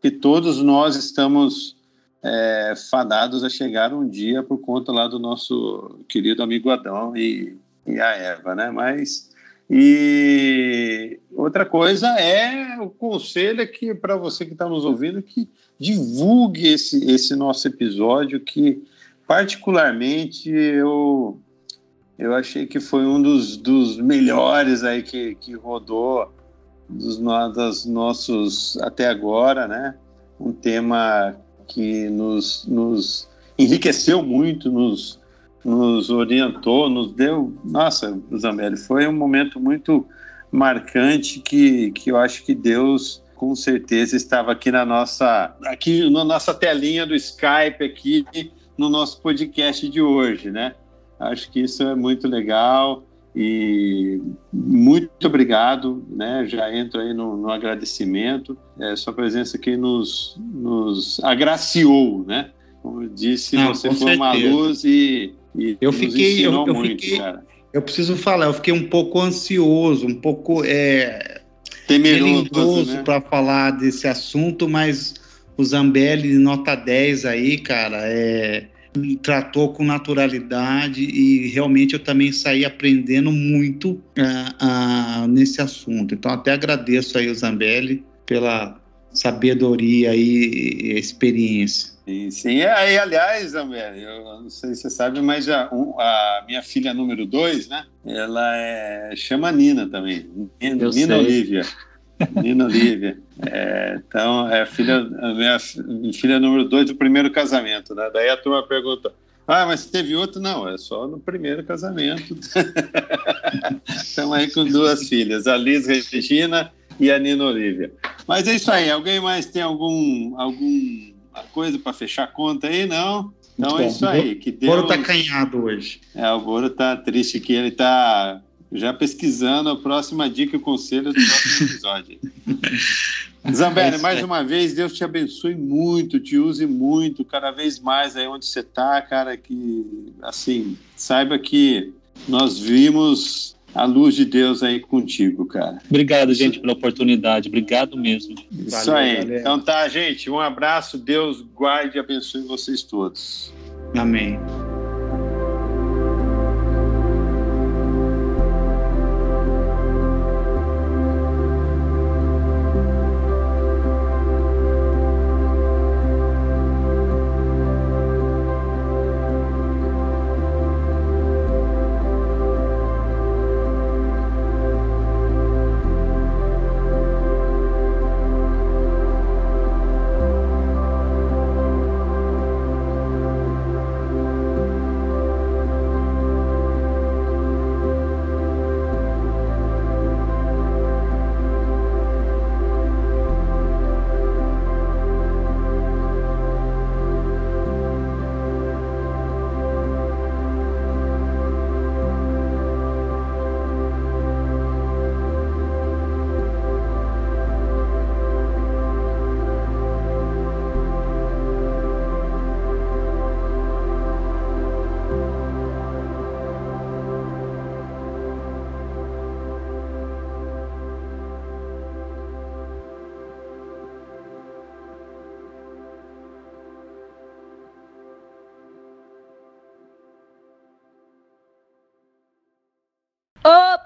que todos nós estamos é, fadados a chegar um dia por conta lá do nosso querido amigo Adão e, e a Eva, né? Mas e outra coisa é o conselho aqui para você que está nos ouvindo que divulgue esse, esse nosso episódio que particularmente eu eu achei que foi um dos, dos melhores aí que, que rodou dos, dos nossos até agora, né? Um tema que nos, nos enriqueceu muito, nos, nos orientou, nos deu. Nossa, Zambelli, foi um momento muito marcante que, que eu acho que Deus com certeza estava aqui na nossa aqui na nossa telinha do Skype aqui no nosso podcast de hoje, né? Acho que isso é muito legal e muito obrigado, né? Já entro aí no, no agradecimento. É, sua presença aqui nos, nos agraciou, né? Como eu disse, Não, você foi certeza. uma luz e, e eu fiquei, eu, eu muito, fiquei, cara. Eu preciso falar, eu fiquei um pouco ansioso, um pouco é, temeroso né? para falar desse assunto, mas o Zambelli, nota 10 aí, cara, é, tratou com naturalidade e realmente eu também saí aprendendo muito uh, uh, nesse assunto. Então, até agradeço aí o Zambelli pela sabedoria e experiência. Sim, sim. Aí, aliás, Amber, eu não sei se você sabe, mas a, a minha filha número dois, né? Ela é, chama Nina também. Nina, Nina Olivia. Nina Olivia. É, então, é a filha, a minha filha número dois do primeiro casamento, né? Daí a turma pergunta. Ah, mas teve outro? Não, é só no primeiro casamento. Estamos aí com duas filhas, a Liz Regina e a Nina Olivia. Mas é isso aí. Alguém mais tem algum, algum uma coisa para fechar a conta aí, não? Então Muito é bom. isso aí. Que Deus... O Boro tá canhado hoje. É, o Boro tá triste que ele tá já pesquisando a próxima dica e o conselho do próximo episódio. Zambelli, é mais uma vez, Deus te abençoe muito, te use muito, cada vez mais aí onde você tá, cara, que, assim, saiba que nós vimos a luz de Deus aí contigo, cara. Obrigado, gente, pela oportunidade. Obrigado mesmo. Isso valeu, aí. Valeu. Então tá, gente. Um abraço. Deus guarde e abençoe vocês todos. Amém.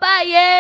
Opa, yeah!